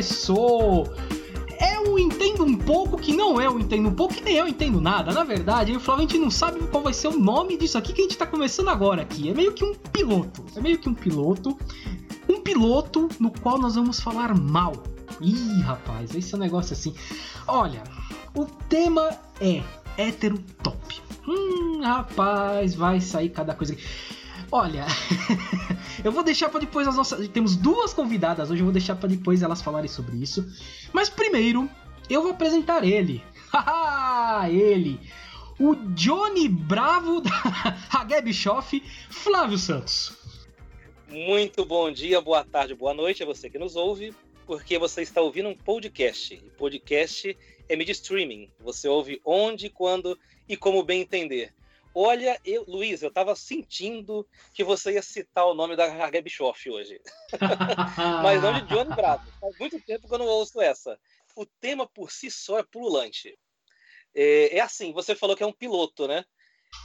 começou! É um entendo um pouco que não é um entendo um pouco, que nem eu entendo nada. Na verdade, o Flávio a gente não sabe qual vai ser o nome disso aqui que a gente tá começando agora aqui. É meio que um piloto. É meio que um piloto. Um piloto no qual nós vamos falar mal. Ih, rapaz, esse é um negócio assim. Olha, o tema é hétero top. Hum, rapaz, vai sair cada coisa. Olha, eu vou deixar para depois as nossas. Temos duas convidadas hoje, eu vou deixar para depois elas falarem sobre isso. Mas primeiro, eu vou apresentar ele. Ele. O Johnny Bravo da Hagué Bischoff, Flávio Santos. Muito bom dia, boa tarde, boa noite a você que nos ouve, porque você está ouvindo um podcast. E podcast é mídia streaming. Você ouve onde, quando e como bem entender. Olha, eu, Luiz, eu estava sentindo que você ia citar o nome da Hargay Bischoff hoje. Mas não de Johnny Bravo. Faz muito tempo que eu não ouço essa. O tema por si só é pululante. É, é assim, você falou que é um piloto, né?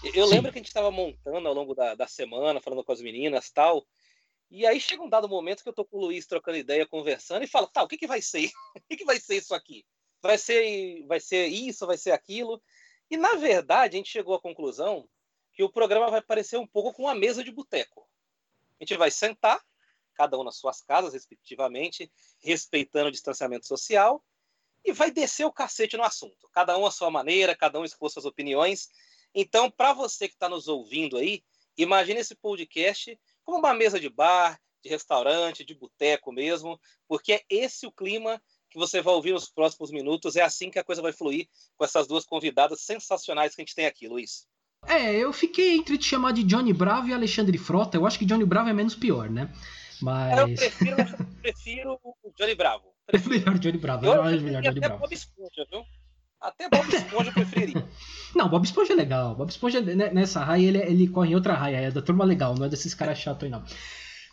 Eu Sim. lembro que a gente estava montando ao longo da, da semana, falando com as meninas tal. E aí chega um dado momento que eu tô com o Luiz trocando ideia, conversando, e falo, tá, o que, que vai ser? o que, que vai ser isso aqui? Vai ser, vai ser isso, vai ser aquilo? E, na verdade, a gente chegou à conclusão que o programa vai parecer um pouco com uma mesa de boteco. A gente vai sentar, cada um nas suas casas, respectivamente, respeitando o distanciamento social, e vai descer o cacete no assunto. Cada um à sua maneira, cada um expôs suas opiniões. Então, para você que está nos ouvindo aí, imagine esse podcast como uma mesa de bar, de restaurante, de boteco mesmo, porque é esse o clima que você vai ouvir nos próximos minutos. É assim que a coisa vai fluir com essas duas convidadas sensacionais que a gente tem aqui, Luiz. É, eu fiquei entre te chamar de Johnny Bravo e Alexandre Frota. Eu acho que Johnny Bravo é menos pior, né? Mas. Eu prefiro, eu prefiro o Johnny Bravo. Prefiro. melhor Johnny Bravo. Eu, eu acho melhor Johnny até Bravo. Bob Esponja, viu? Até Bob Esponja eu preferiria. Não, Bob Esponja é legal. Bob Esponja, né, nessa raia, ele, ele corre em outra raia. É da turma legal, não é desses caras chatos aí, não.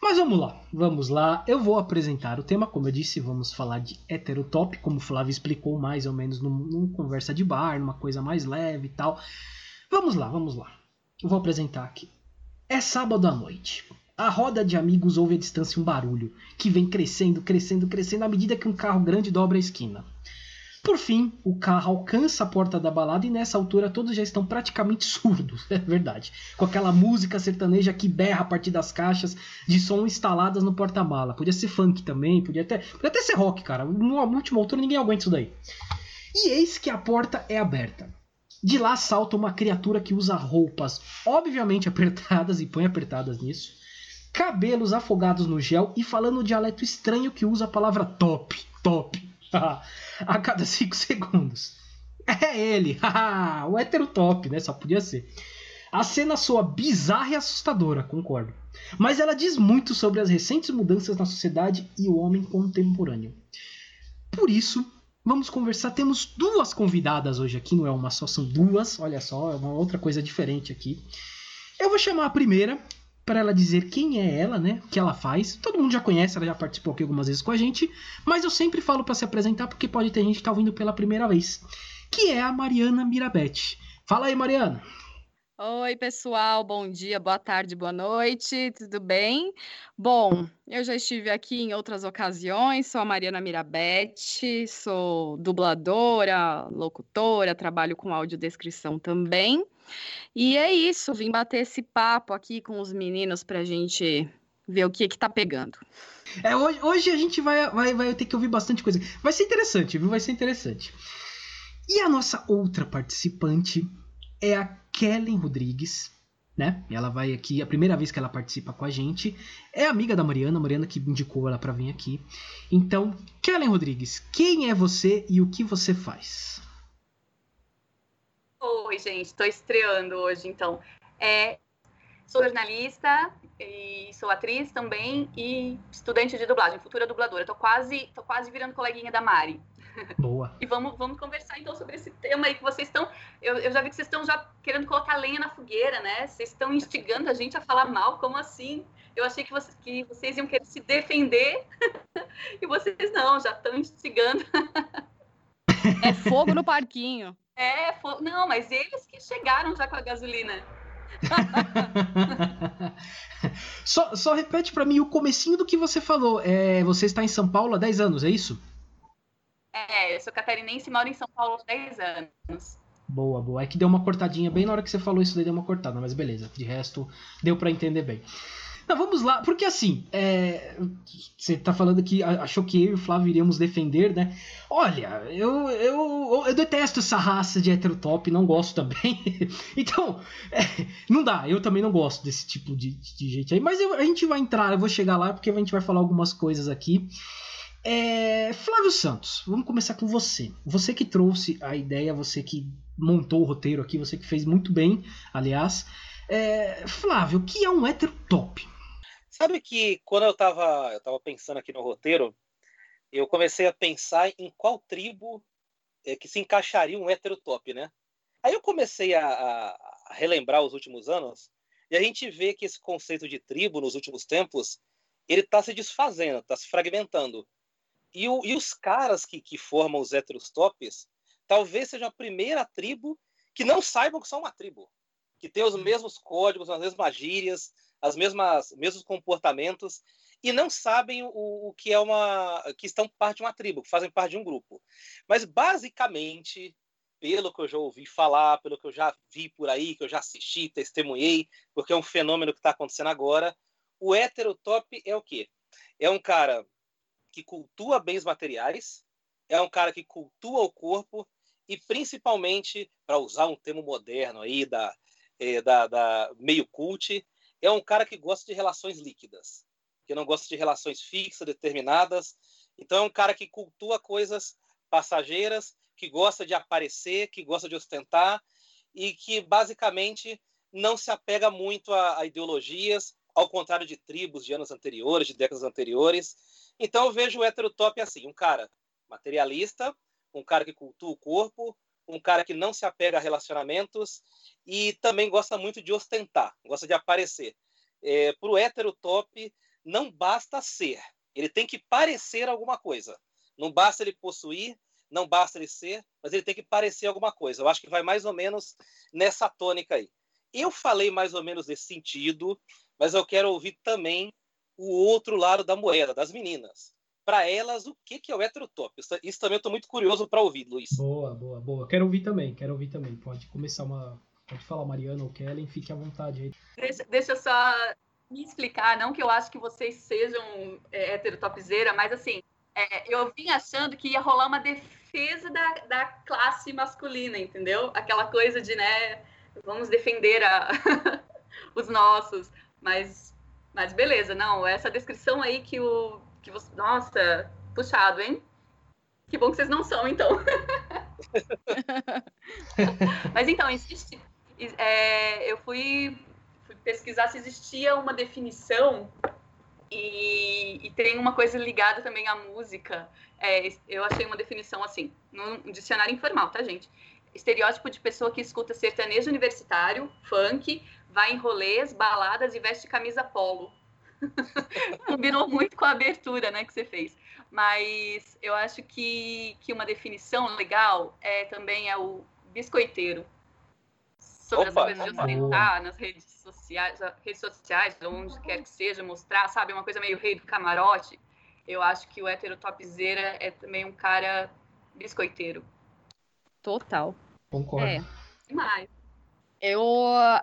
Mas vamos lá, vamos lá. Eu vou apresentar o tema, como eu disse, vamos falar de heterotop, como o Flávio explicou mais ou menos num, num conversa de bar, numa coisa mais leve e tal. Vamos lá, vamos lá. Eu vou apresentar aqui. É sábado à noite. A roda de amigos ouve à distância um barulho, que vem crescendo, crescendo, crescendo à medida que um carro grande dobra a esquina. Por fim, o carro alcança a porta da balada e nessa altura todos já estão praticamente surdos, é verdade. Com aquela música sertaneja que berra a partir das caixas de som instaladas no porta-mala. Podia ser funk também, podia até, podia até ser rock, cara. No última altura ninguém aguenta isso daí. E eis que a porta é aberta. De lá salta uma criatura que usa roupas obviamente apertadas e põe apertadas nisso, cabelos afogados no gel e falando um dialeto estranho que usa a palavra top, top. a cada 5 segundos. É ele, o hétero top, né? Só podia ser. A cena soa bizarra e assustadora, concordo. Mas ela diz muito sobre as recentes mudanças na sociedade e o homem contemporâneo. Por isso, vamos conversar. Temos duas convidadas hoje aqui, não é uma só, são duas. Olha só, é uma outra coisa diferente aqui. Eu vou chamar a primeira, para ela dizer quem é ela, né? O que ela faz. Todo mundo já conhece, ela já participou aqui algumas vezes com a gente, mas eu sempre falo para se apresentar porque pode ter gente que tá ouvindo pela primeira vez, que é a Mariana Mirabete. Fala aí, Mariana. Oi, pessoal, bom dia, boa tarde, boa noite, tudo bem? Bom, eu já estive aqui em outras ocasiões, sou a Mariana Mirabete, sou dubladora, locutora, trabalho com audiodescrição também. E é isso, vim bater esse papo aqui com os meninos pra gente ver o que que tá pegando. É, hoje, hoje a gente vai, vai, vai ter que ouvir bastante coisa. Vai ser interessante, viu? Vai ser interessante. E a nossa outra participante é a Kellen Rodrigues, né? Ela vai aqui, a primeira vez que ela participa com a gente. É amiga da Mariana, a Mariana que indicou ela para vir aqui. Então, Kellen Rodrigues, quem é você e o que você faz? Oi, gente, estou estreando hoje, então. É, sou jornalista e sou atriz também e estudante de dublagem, futura dubladora. Tô quase, tô quase virando coleguinha da Mari. Boa. e vamos, vamos conversar então sobre esse tema aí que vocês estão. Eu, eu já vi que vocês estão já querendo colocar lenha na fogueira, né? Vocês estão instigando a gente a falar mal, como assim? Eu achei que vocês, que vocês iam querer se defender e vocês não, já estão instigando. é fogo no parquinho. É, não, mas eles que chegaram já com a gasolina. só, só repete para mim o comecinho do que você falou. É, você está em São Paulo há 10 anos, é isso? É, eu sou catarinense e moro em São Paulo há 10 anos. Boa, boa. É que deu uma cortadinha bem na hora que você falou isso daí, deu uma cortada, mas beleza. De resto, deu para entender bem. Não, vamos lá, porque assim, é, você tá falando que achou que eu e o Flávio iríamos defender, né? Olha, eu, eu, eu detesto essa raça de heterotop, não gosto também. então, é, não dá, eu também não gosto desse tipo de, de gente aí. Mas eu, a gente vai entrar, eu vou chegar lá porque a gente vai falar algumas coisas aqui. É, Flávio Santos, vamos começar com você. Você que trouxe a ideia, você que montou o roteiro aqui, você que fez muito bem, aliás. É, Flávio, o que é um heterotop? Sabe que quando eu estava eu tava pensando aqui no roteiro, eu comecei a pensar em qual tribo é, que se encaixaria um heterotop, né? Aí eu comecei a, a, relembrar os últimos anos e a gente vê que esse conceito de tribo nos últimos tempos ele está se desfazendo, está se fragmentando. E, o, e, os caras que, que formam os heterotops talvez seja a primeira tribo que não saibam que são uma tribo, que tem os hum. mesmos códigos, as mesmas gírias, as mesmas mesmos comportamentos e não sabem o, o que é uma que estão parte de uma tribo, que fazem parte de um grupo. Mas basicamente, pelo que eu já ouvi falar, pelo que eu já vi por aí, que eu já assisti, testemunhei, porque é um fenômeno que está acontecendo agora, o heterotop é o quê? É um cara que cultua bens materiais, é um cara que cultua o corpo e principalmente, para usar um termo moderno aí da, é, da, da meio cult, é um cara que gosta de relações líquidas, que não gosta de relações fixas, determinadas. Então é um cara que cultua coisas passageiras, que gosta de aparecer, que gosta de ostentar e que basicamente não se apega muito a, a ideologias, ao contrário de tribos de anos anteriores, de décadas anteriores. Então eu vejo o heterotop assim, um cara materialista, um cara que cultua o corpo, um cara que não se apega a relacionamentos e também gosta muito de ostentar, gosta de aparecer. É, Para o hétero top, não basta ser, ele tem que parecer alguma coisa. Não basta ele possuir, não basta ele ser, mas ele tem que parecer alguma coisa. Eu acho que vai mais ou menos nessa tônica aí. Eu falei mais ou menos nesse sentido, mas eu quero ouvir também o outro lado da moeda, das meninas para elas o que, que é o heterotop. Isso, isso também eu estou muito curioso para ouvir, Luiz. Boa, boa, boa. Quero ouvir também, quero ouvir também. Pode começar uma. Pode falar, Mariana ou Kellen, fique à vontade aí. Deixa, deixa eu só me explicar, não que eu acho que vocês sejam é, mas assim, é, eu vim achando que ia rolar uma defesa da, da classe masculina, entendeu? Aquela coisa de, né, vamos defender a, os nossos, mas, mas beleza, não, essa descrição aí que o que você. Nossa, puxado, hein? Que bom que vocês não são, então. Mas então, existe. É, eu fui, fui, pesquisar se existia uma definição e, e, tem uma coisa ligada também à música. É, eu achei uma definição assim, num dicionário informal, tá, gente? Estereótipo de pessoa que escuta sertanejo universitário, funk, vai em rolês, baladas e veste camisa polo. Combinou muito com a abertura né, que você fez. Mas eu acho que, que uma definição legal é também é o biscoiteiro. Sobre opa, as coisas de ostentar nas redes sociais, redes sociais, onde quer que seja, mostrar, sabe? Uma coisa meio rei do camarote. Eu acho que o hétero topzera é também um cara biscoiteiro. Total. Concordo. É. Demais. Eu,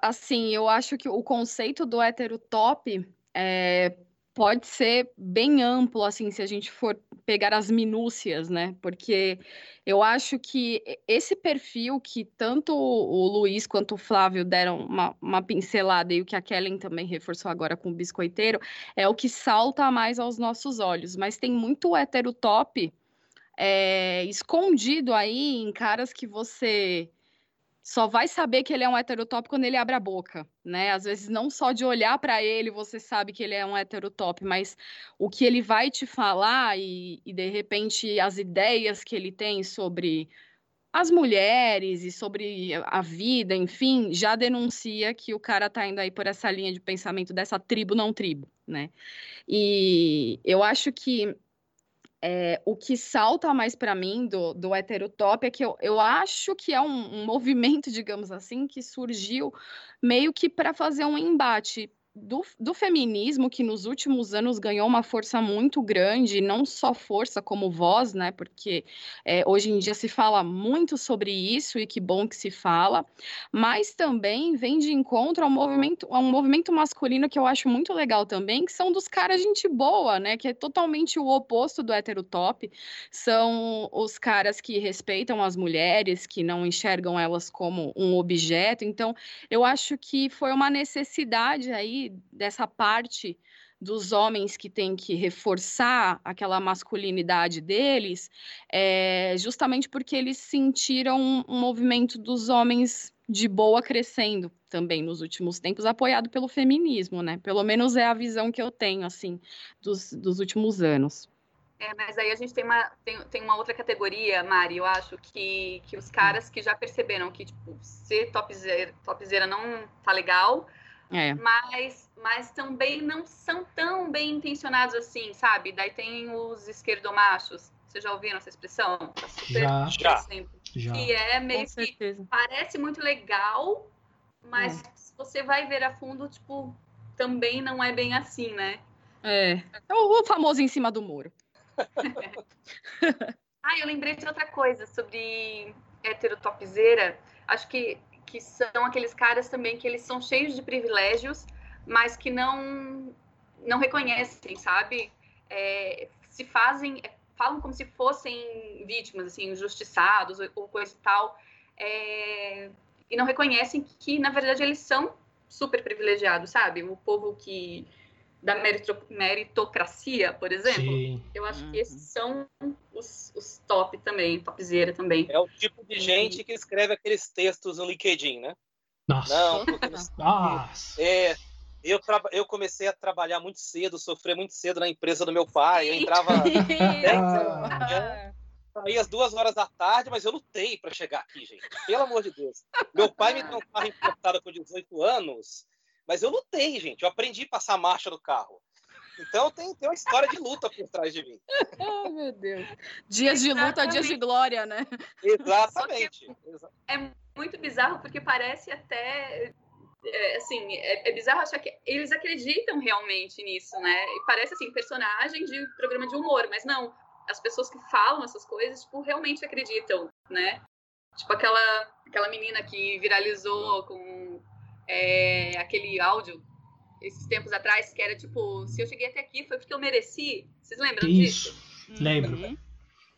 assim, eu acho que o conceito do hétero top é, pode ser bem amplo, assim, se a gente for pegar as minúcias, né? Porque eu acho que esse perfil que tanto o Luiz quanto o Flávio deram uma, uma pincelada e o que a Kellen também reforçou agora com o biscoiteiro, é o que salta mais aos nossos olhos. Mas tem muito hétero top é, escondido aí em caras que você só vai saber que ele é um heterotop quando ele abre a boca, né? Às vezes não só de olhar para ele você sabe que ele é um heterotop, mas o que ele vai te falar e, e de repente as ideias que ele tem sobre as mulheres e sobre a vida, enfim, já denuncia que o cara tá indo aí por essa linha de pensamento dessa tribo não tribo, né? E eu acho que é, o que salta mais para mim do, do heterotop é que eu, eu acho que é um, um movimento, digamos assim, que surgiu meio que para fazer um embate do, do, feminismo que nos últimos anos ganhou uma força muito grande, não só força como voz, né? Porque é, hoje em dia se fala muito sobre isso e que bom que se fala, mas também vem de encontro ao movimento, a um movimento masculino que eu acho muito legal também, que são dos caras gente boa, né? Que é totalmente o oposto do heterotop. São os caras que respeitam as mulheres, que não enxergam elas como um objeto. Então, eu acho que foi uma necessidade aí dessa parte dos homens que têm que reforçar aquela masculinidade deles, é, justamente porque eles sentiram um movimento dos homens de boa crescendo também nos últimos tempos, apoiado pelo feminismo, né? Pelo menos é a visão que eu tenho, assim, dos, dos últimos anos. É, mas aí a gente tem uma, tem, tem uma outra categoria, Mari, eu acho, que, que os caras que já perceberam que, tipo, ser topzera, topzera não tá legal, é. Mas, mas também não são tão bem intencionados assim, sabe? Daí tem os esquerdomachos. Vocês já ouviram essa expressão? Tá já, já, já. Que é meio Com que certeza. parece muito legal, mas é. se você vai ver a fundo, tipo, também não é bem assim, né? É. É o famoso em cima do muro. ah, eu lembrei de outra coisa sobre heterotopzeira. Acho que que são aqueles caras também que eles são cheios de privilégios, mas que não não reconhecem, sabe? É, se fazem, é, falam como se fossem vítimas, assim, injustiçados ou, ou coisa e tal, é, e não reconhecem que, na verdade, eles são super privilegiados, sabe? O povo que da meritocracia, por exemplo, Sim. eu acho uhum. que esses são os, os top também, topzera também. É o tipo de gente que escreve aqueles textos no LinkedIn, né? Nossa. Não, Nossa. É, eu, eu comecei a trabalhar muito cedo, sofrer muito cedo na empresa do meu pai. Eu entrava saía às duas horas da tarde, mas eu lutei para chegar aqui, gente. Pelo amor de Deus. Meu pai me deu um carro importado com 18 anos mas eu lutei, gente. Eu aprendi a passar a marcha do carro. Então tem, tem uma história de luta por trás de mim. oh, meu Deus. Dias de luta, dias de glória, né? Exatamente. É muito bizarro porque parece até. É, assim, é, é, bizarro achar que eles acreditam realmente nisso, né? E parece assim, personagem de programa de humor, mas não. As pessoas que falam essas coisas, tipo, realmente acreditam, né? Tipo aquela, aquela menina que viralizou com é, aquele áudio esses tempos atrás, que era tipo, se eu cheguei até aqui foi porque eu mereci. Vocês lembram Isso. disso? Lembro. Uhum.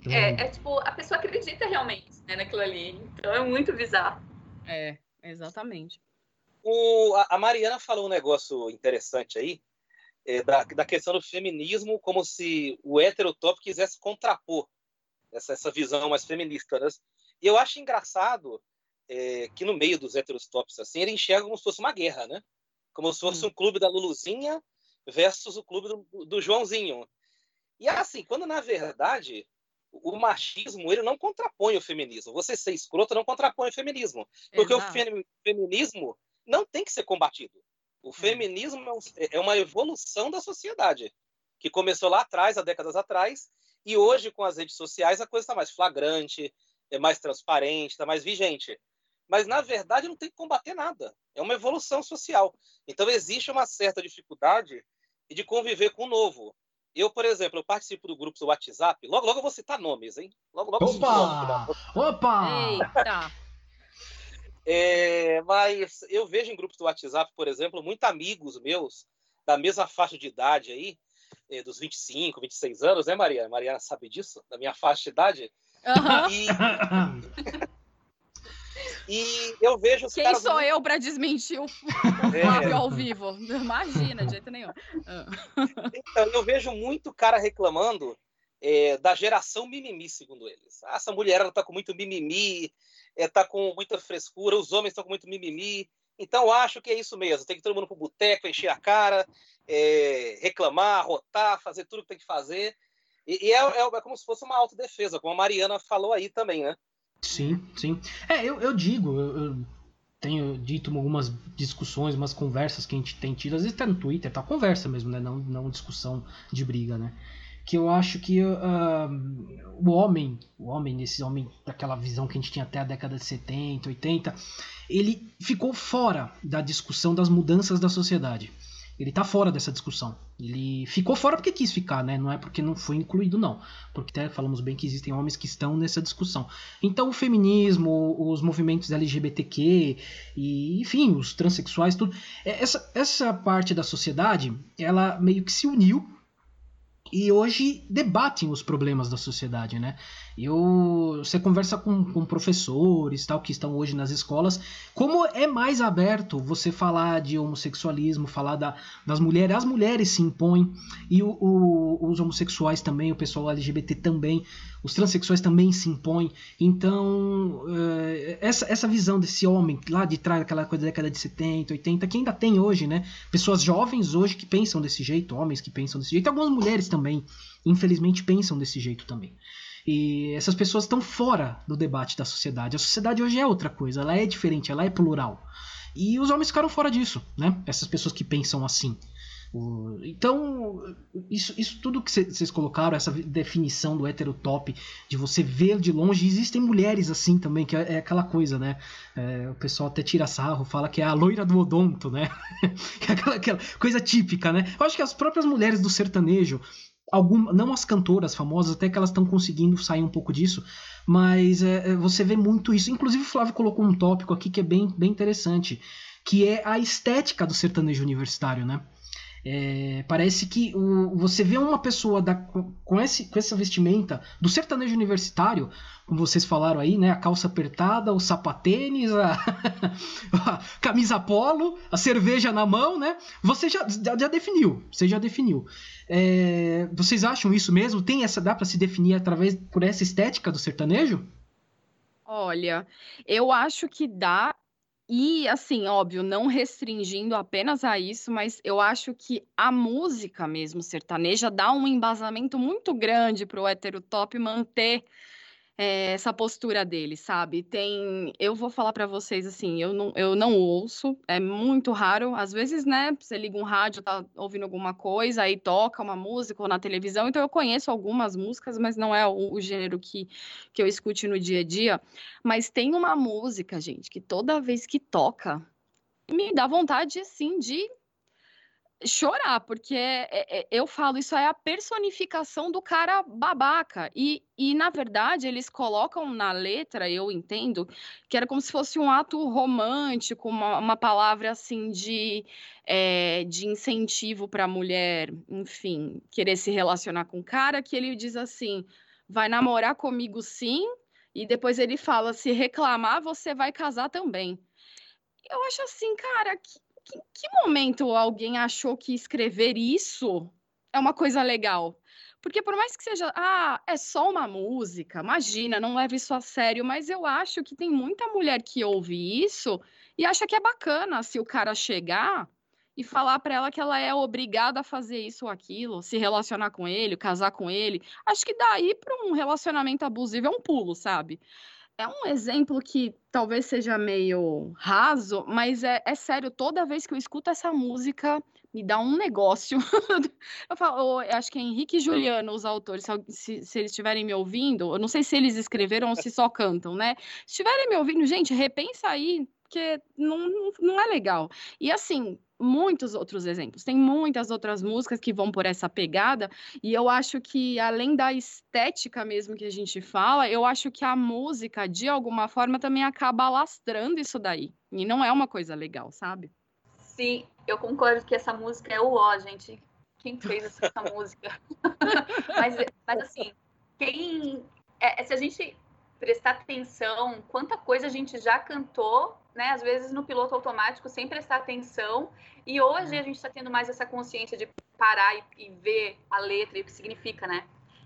É, é, tipo, a pessoa acredita realmente né, naquilo ali. Então é muito bizarro. É, exatamente. O, a Mariana falou um negócio interessante aí, é, da, da questão do feminismo, como se o heterotop quisesse contrapor essa, essa visão mais feminista. Né? E eu acho engraçado é, que no meio dos heterostops, assim, ele enxerga como se fosse uma guerra, né? Como se fosse hum. um clube da Luluzinha versus o clube do, do Joãozinho. E assim, quando na verdade o machismo ele não contrapõe o feminismo. Você ser escroto não contrapõe o feminismo. Porque Exato. o feminismo não tem que ser combatido. O hum. feminismo é, é uma evolução da sociedade, que começou lá atrás, há décadas atrás, e hoje, com as redes sociais, a coisa está mais flagrante, é mais transparente, está mais vigente mas na verdade não tem que combater nada. É uma evolução social. Então existe uma certa dificuldade de conviver com o novo. Eu, por exemplo, eu participo do grupo do WhatsApp. Logo, logo eu vou citar nomes, hein? Logo, logo Opa! Opa! Eita! É, mas eu vejo em grupos do WhatsApp, por exemplo, muitos amigos meus da mesma faixa de idade aí, é, dos 25, 26 anos, né, Mariana? Mariana sabe disso, da minha faixa de idade. Uhum. E... E eu vejo os Quem caras... sou eu para desmentir o Flávio é. ao vivo? Imagina, de jeito nenhum. Ah. Então, eu vejo muito cara reclamando é, da geração mimimi, segundo eles. Ah, essa mulher ela tá com muito mimimi, é, tá com muita frescura, os homens estão com muito mimimi. Então, acho que é isso mesmo. Tem que todo mundo pro boteco, encher a cara, é, reclamar, rotar, fazer tudo que tem que fazer. E, e é, é, é, como se fosse uma autodefesa, como a Mariana falou aí também, né? Sim, sim. É, eu, eu digo, eu, eu tenho dito algumas discussões, umas conversas que a gente tem tido, às vezes até no Twitter, tá? Conversa mesmo, né? Não, não discussão de briga, né? Que eu acho que uh, o homem, o homem, esse homem daquela visão que a gente tinha até a década de 70, 80, ele ficou fora da discussão das mudanças da sociedade. Ele tá fora dessa discussão. Ele ficou fora porque quis ficar, né? Não é porque não foi incluído, não. Porque até falamos bem que existem homens que estão nessa discussão. Então o feminismo, os movimentos LGBTQ, e enfim, os transexuais, tudo. É, essa, essa parte da sociedade, ela meio que se uniu e hoje debatem os problemas da sociedade, né? Eu, você conversa com, com professores tal que estão hoje nas escolas, como é mais aberto você falar de homossexualismo, falar da, das mulheres, as mulheres se impõem e o, o, os homossexuais também, o pessoal LGBT também, os transexuais também se impõem. Então, eh, essa, essa visão desse homem lá de trás, aquela coisa da década de 70, 80, que ainda tem hoje, né? Pessoas jovens hoje que pensam desse jeito, homens que pensam desse jeito, algumas mulheres também, infelizmente, pensam desse jeito também. E essas pessoas estão fora do debate da sociedade. A sociedade hoje é outra coisa, ela é diferente, ela é plural. E os homens ficaram fora disso, né? Essas pessoas que pensam assim. Então, isso, isso tudo que vocês colocaram, essa definição do heterotop, de você ver de longe, existem mulheres assim também, que é, é aquela coisa, né? É, o pessoal até tira sarro, fala que é a loira do odonto, né? que é aquela, aquela coisa típica, né? Eu acho que as próprias mulheres do sertanejo, algum, não as cantoras famosas, até que elas estão conseguindo sair um pouco disso, mas é, é, você vê muito isso. Inclusive o Flávio colocou um tópico aqui que é bem, bem interessante, que é a estética do sertanejo universitário, né? É, parece que o, você vê uma pessoa da, com, esse, com essa vestimenta do sertanejo universitário, como vocês falaram aí, né? A calça apertada, o sapatênis, a, a camisa polo, a cerveja na mão, né? Você já, já, definiu, você já definiu. É, vocês acham isso mesmo? Tem essa dá para se definir através por essa estética do sertanejo? Olha, eu acho que dá e, assim, óbvio, não restringindo apenas a isso, mas eu acho que a música mesmo sertaneja dá um embasamento muito grande para o heterotop manter é, essa postura dele, sabe? Tem, eu vou falar para vocês assim, eu não, eu não ouço, é muito raro. Às vezes, né, você liga um rádio, tá ouvindo alguma coisa, aí toca uma música ou na televisão, então eu conheço algumas músicas, mas não é o, o gênero que, que eu escute no dia a dia. Mas tem uma música, gente, que toda vez que toca, me dá vontade, assim, de chorar, porque é, é, eu falo, isso é a personificação do cara babaca. E, e, na verdade, eles colocam na letra, eu entendo, que era como se fosse um ato romântico, uma, uma palavra assim de, é, de incentivo para a mulher, enfim, querer se relacionar com o cara, que ele diz assim: vai namorar comigo sim, e depois ele fala: se reclamar, você vai casar também. Eu acho assim, cara, que que, que momento alguém achou que escrever isso é uma coisa legal? Porque por mais que seja, ah, é só uma música, imagina, não leve isso a sério, mas eu acho que tem muita mulher que ouve isso e acha que é bacana se o cara chegar e falar para ela que ela é obrigada a fazer isso ou aquilo, se relacionar com ele, casar com ele. Acho que daí para um relacionamento abusivo é um pulo, sabe? É um exemplo que talvez seja meio raso, mas é, é sério, toda vez que eu escuto essa música, me dá um negócio. eu falo, eu acho que é Henrique e Juliano, os autores, se, se, eles estiverem me ouvindo, eu não sei se eles escreveram ou se só cantam, né? Se estiverem me ouvindo, gente, repensa aí, porque não, não é legal. E assim, muitos outros exemplos. Tem muitas outras músicas que vão por essa pegada, e eu acho que, além da estética mesmo que a gente fala, eu acho que a música, de alguma forma, também acaba alastrando isso daí. E não é uma coisa legal, sabe? Sim, eu concordo que essa música é o ó, gente. Quem fez essa música? mas, mas, assim, quem. É, se a gente prestar atenção, quanta coisa a gente já cantou né, às vezes no piloto automático, sem prestar atenção. E hoje a gente está tendo mais essa consciência de parar e, e, ver a letra e o que significa, né?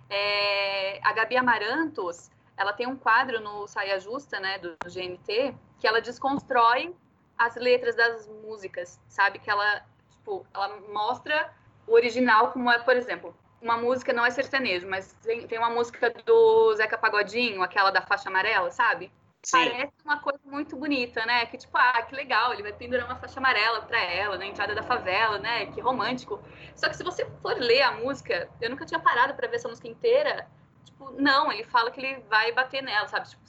É, a Gabi Amarantos, ela tem um quadro no Saia Justa, né, do, do GNT, que ela desconstrói as letras das músicas, sabe? Que ela, tipo, ela mostra o original como é, por exemplo, uma música não é sertanejo, mas tem, tem uma música do Zeca Pagodinho, aquela da faixa amarela, sabe? Sim. Parece uma coisa muito bonita, né? Que tipo, ah, que legal, ele vai pendurar uma faixa amarela para ela na entrada da favela, né? Que romântico. Só que se você for ler a música, eu nunca tinha parado para ver essa música inteira. Tipo, não, ele fala que ele vai bater nela, sabe? Tipo,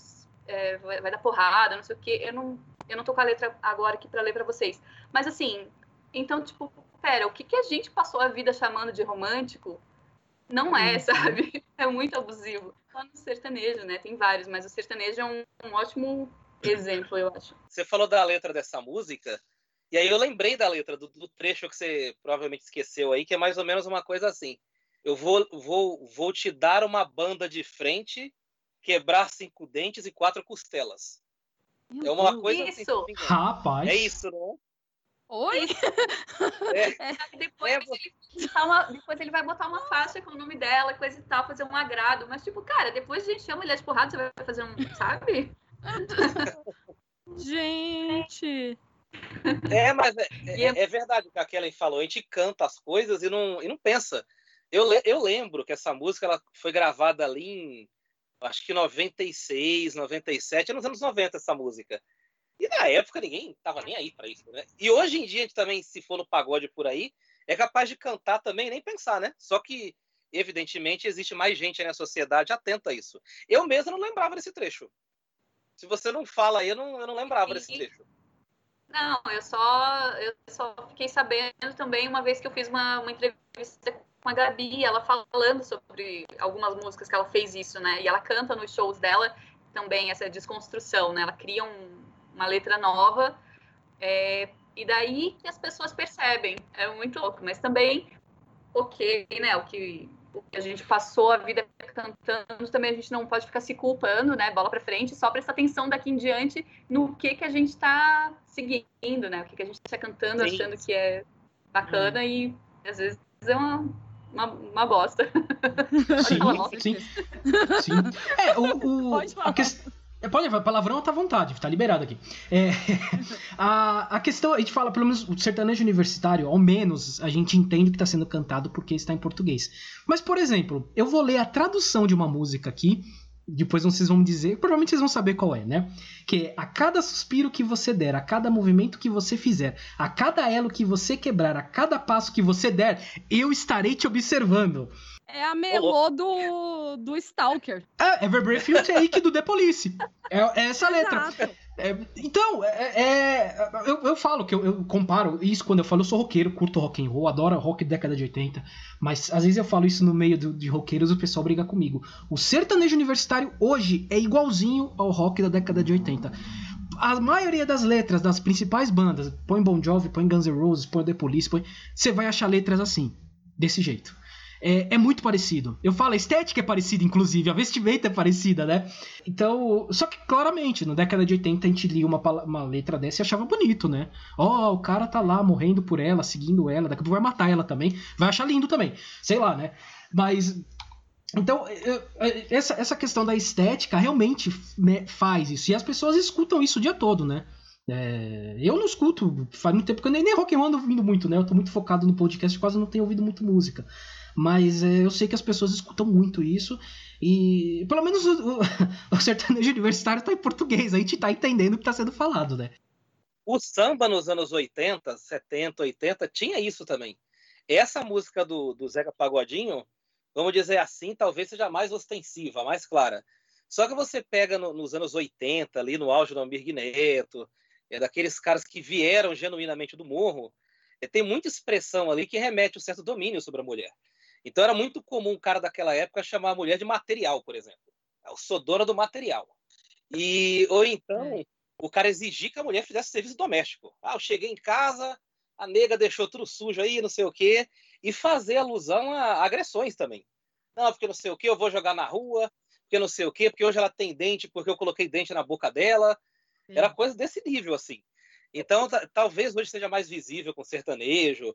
é, vai, vai, dar porrada, não sei o quê. Eu não, eu não tô com a letra agora aqui para ler para vocês. Mas assim, então, tipo, pera, o que, que a gente passou a vida chamando de romântico não é, sabe? É muito abusivo. Só no sertanejo, né? Tem vários, mas o sertanejo é um, um ótimo exemplo, eu acho. Você falou da letra dessa música, e aí eu lembrei da letra, do, do, trecho que você provavelmente esqueceu aí, que é mais ou menos uma coisa assim. Eu vou, vou, vou te dar uma banda de frente, quebrar cinco dentes e quatro costelas. Meu é uma Deus. coisa assim, isso. assim. Rapaz. É isso, não? Oi? É. É. Depois, é. Ele uma, depois ele vai botar uma faixa com o nome dela, coisa e tal, fazer um agrado. Mas, tipo, cara, depois a gente chama ele de porrada, você vai fazer um, sabe? gente! É, mas é, é, é, verdade o que a Kellen falou. A gente canta as coisas e não, e não pensa. Eu, eu lembro que essa música ela foi gravada ali em acho que 96, 97, nos anos 90 essa música. E na época ninguém tava nem aí para isso, né? E hoje em dia, a gente também, se for no pagode por aí, é capaz de cantar também nem pensar, né? Só que, evidentemente, existe mais gente na sociedade atenta a isso. Eu mesmo não lembrava desse trecho. Se você não fala aí, eu não, eu não lembrava desse trecho. Não, eu só, eu só fiquei sabendo também uma vez que eu fiz uma, uma entrevista com a Gabi, ela falando sobre algumas músicas que ela fez isso, né? E ela canta nos shows dela também essa desconstrução, né? Ela cria um, uma letra nova. É, e daí que as pessoas percebem. É muito louco, mas também, ok, né? O que, o que a gente passou a vida cantando, também a gente não pode ficar se culpando, né? Bola para frente, só prestar atenção daqui em diante no que que a gente está seguindo, né? O que, que a gente está cantando, Sim. achando que é bacana hum. e às vezes é uma, uma, uma bosta. Sim, sim. sim. É, o, o, a, que, é, pode, palavrão tá à vontade, tá liberado aqui. É, a, a questão, a gente fala, pelo menos o sertanejo universitário, ao menos a gente entende que está sendo cantado porque está em português. Mas, por exemplo, eu vou ler a tradução de uma música aqui, depois vocês vão me dizer, provavelmente vocês vão saber qual é, né? Que é a cada suspiro que você der, a cada movimento que você fizer, a cada elo que você quebrar, a cada passo que você der, eu estarei te observando. É a melô do, do Stalker. É, Every Breath You Take do The Police. É, é essa letra. É, então, é, é, eu, eu falo que eu, eu, comparo isso quando eu falo, eu sou roqueiro, curto rock and roll, adoro rock década de 80, mas às vezes eu falo isso no meio do, de roqueiros e o pessoal briga comigo. O sertanejo universitário hoje é igualzinho ao rock da década de 80 a maioria das letras das principais bandas, põe Bon Jovi, põe Guns N' Roses, põe The Police, põe, você vai achar letras assim, desse jeito é, é, muito parecido. Eu falo, a estética é parecida, inclusive, a vestimenta é parecida, né? Então, só que claramente, na década de 80 a gente lia uma, uma letra dessa e achava bonito, né? Ó, oh, o cara tá lá morrendo por ela, seguindo ela, daqui a pouco vai matar ela também, vai achar lindo também, sei lá, né? Mas então, essa, essa questão da estética realmente né, faz isso. E as pessoas escutam isso o dia todo, né? É, eu não escuto, faz muito tempo que eu nem, nem rock and roll ando ouvindo muito, né? Eu tô muito focado no podcast, quase não tenho ouvido muito música. Mas é, eu sei que as pessoas escutam muito isso. E pelo menos o, o, o sertanejo universitário está em português, a gente está entendendo o que está sendo falado, né? O samba nos anos 80, 70, 80 tinha isso também. Essa música do, do Zeca Pagodinho, vamos dizer assim, talvez seja mais ostensiva, mais clara. Só que você pega no, nos anos 80, ali no auge do Ambir Neto, é daqueles caras que vieram genuinamente do morro, é, tem muita expressão ali que remete a um certo domínio sobre a mulher. Então era muito comum um cara daquela época chamar a mulher de material, por exemplo. Eu sou dona do material. E, ou então, é. o cara exigir que a mulher fizesse serviço doméstico. Ah, eu cheguei em casa, a nega deixou tudo sujo aí, não sei o quê. E fazer alusão a agressões também. Não, porque não sei o quê, eu vou jogar na rua, porque não sei o quê, porque hoje ela tem dente, porque eu coloquei dente na boca dela. Era coisa desse nível, assim. Então, talvez hoje seja mais visível com sertanejo,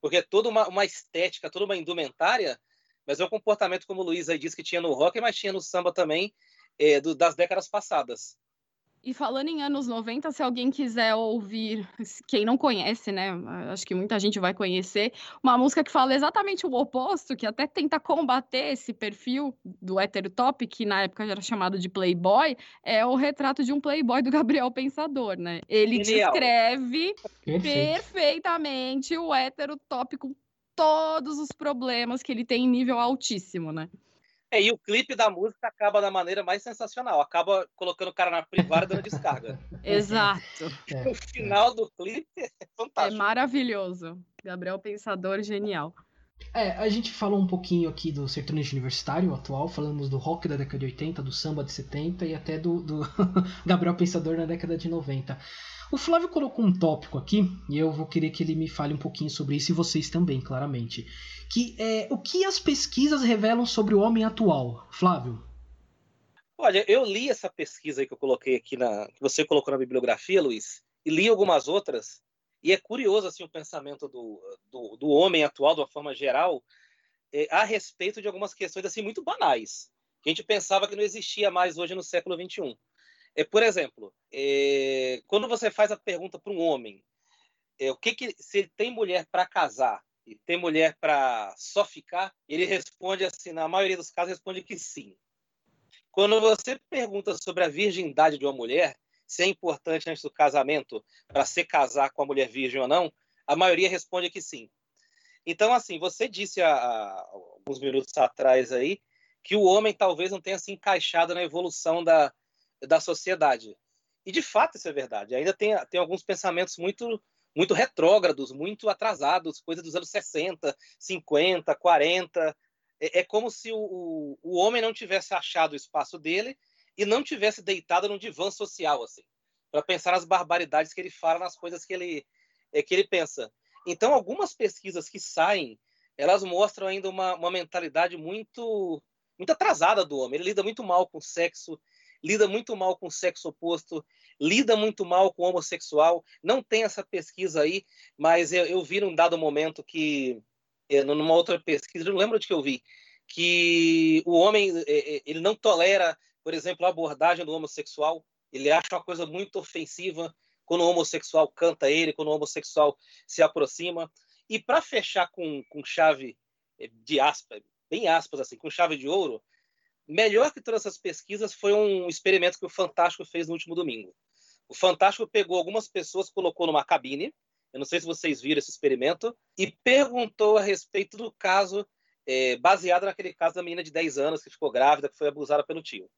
porque é toda uma, uma estética, toda uma indumentária, mas é um comportamento, como o Luiz aí disse, que tinha no rock, mas tinha no samba também, é, do, das décadas passadas. E falando em anos 90, se alguém quiser ouvir, quem não conhece, né? Acho que muita gente vai conhecer, uma música que fala exatamente o oposto, que até tenta combater esse perfil do hétero top, que na época era chamado de playboy, é o retrato de um playboy do Gabriel Pensador, né? Ele Genial. descreve perfeitamente o hétero top com todos os problemas que ele tem em nível altíssimo, né? É, e o clipe da música acaba da maneira mais sensacional. Acaba colocando o cara na privada dando descarga. Exato. O final do clipe é fantástico. É maravilhoso. Gabriel Pensador, genial. É, a gente falou um pouquinho aqui do sertanejo universitário atual, falamos do rock da década de 80, do samba de 70 e até do, do Gabriel Pensador na década de 90. O Flávio colocou um tópico aqui, e eu vou querer que ele me fale um pouquinho sobre isso, e vocês também, claramente. Que é o que as pesquisas revelam sobre o homem atual. Flávio? Olha, eu li essa pesquisa que eu coloquei aqui na. que você colocou na bibliografia, Luiz, e li algumas outras, e é curioso assim o pensamento do, do, do homem atual, de uma forma geral, é, a respeito de algumas questões assim muito banais, que a gente pensava que não existia mais hoje no século XXI. É, por exemplo, é, quando você faz a pergunta para um homem, é, o que, que se ele tem mulher para casar e tem mulher para só ficar, ele responde assim, na maioria dos casos responde que sim. Quando você pergunta sobre a virgindade de uma mulher, se é importante antes do casamento para se casar com a mulher virgem ou não, a maioria responde que sim. Então, assim, você disse há, há alguns minutos atrás aí que o homem talvez não tenha se encaixado na evolução da, da sociedade. E de fato isso é verdade. Ainda tem, tem alguns pensamentos muito muito retrógrados, muito atrasados, coisa dos anos 60, 50, 40. É, é como se o, o homem não tivesse achado o espaço dele e não tivesse deitado num divã social, assim, para pensar nas barbaridades que ele fala, nas coisas que ele, é, que ele pensa. Então, algumas pesquisas que saem, elas mostram ainda uma, uma mentalidade muito, muito atrasada do homem. Ele lida muito mal com sexo, lida muito mal com o sexo oposto, lida muito mal com o homossexual. Não tem essa pesquisa aí, mas eu, eu vi num dado momento que, é, numa outra pesquisa, não lembro de que eu vi, que o homem é, é, ele não tolera por exemplo, a abordagem do homossexual. Ele acha uma coisa muito ofensiva quando o homossexual canta ele, quando o homossexual se aproxima. E para fechar com, com chave de aspas, bem aspas assim, com chave de ouro, melhor que todas essas pesquisas foi um experimento que o Fantástico fez no último domingo. O Fantástico pegou algumas pessoas, colocou numa cabine, eu não sei se vocês viram esse experimento, e perguntou a respeito do caso, é, baseado naquele caso da menina de 10 anos que ficou grávida, que foi abusada pelo tio.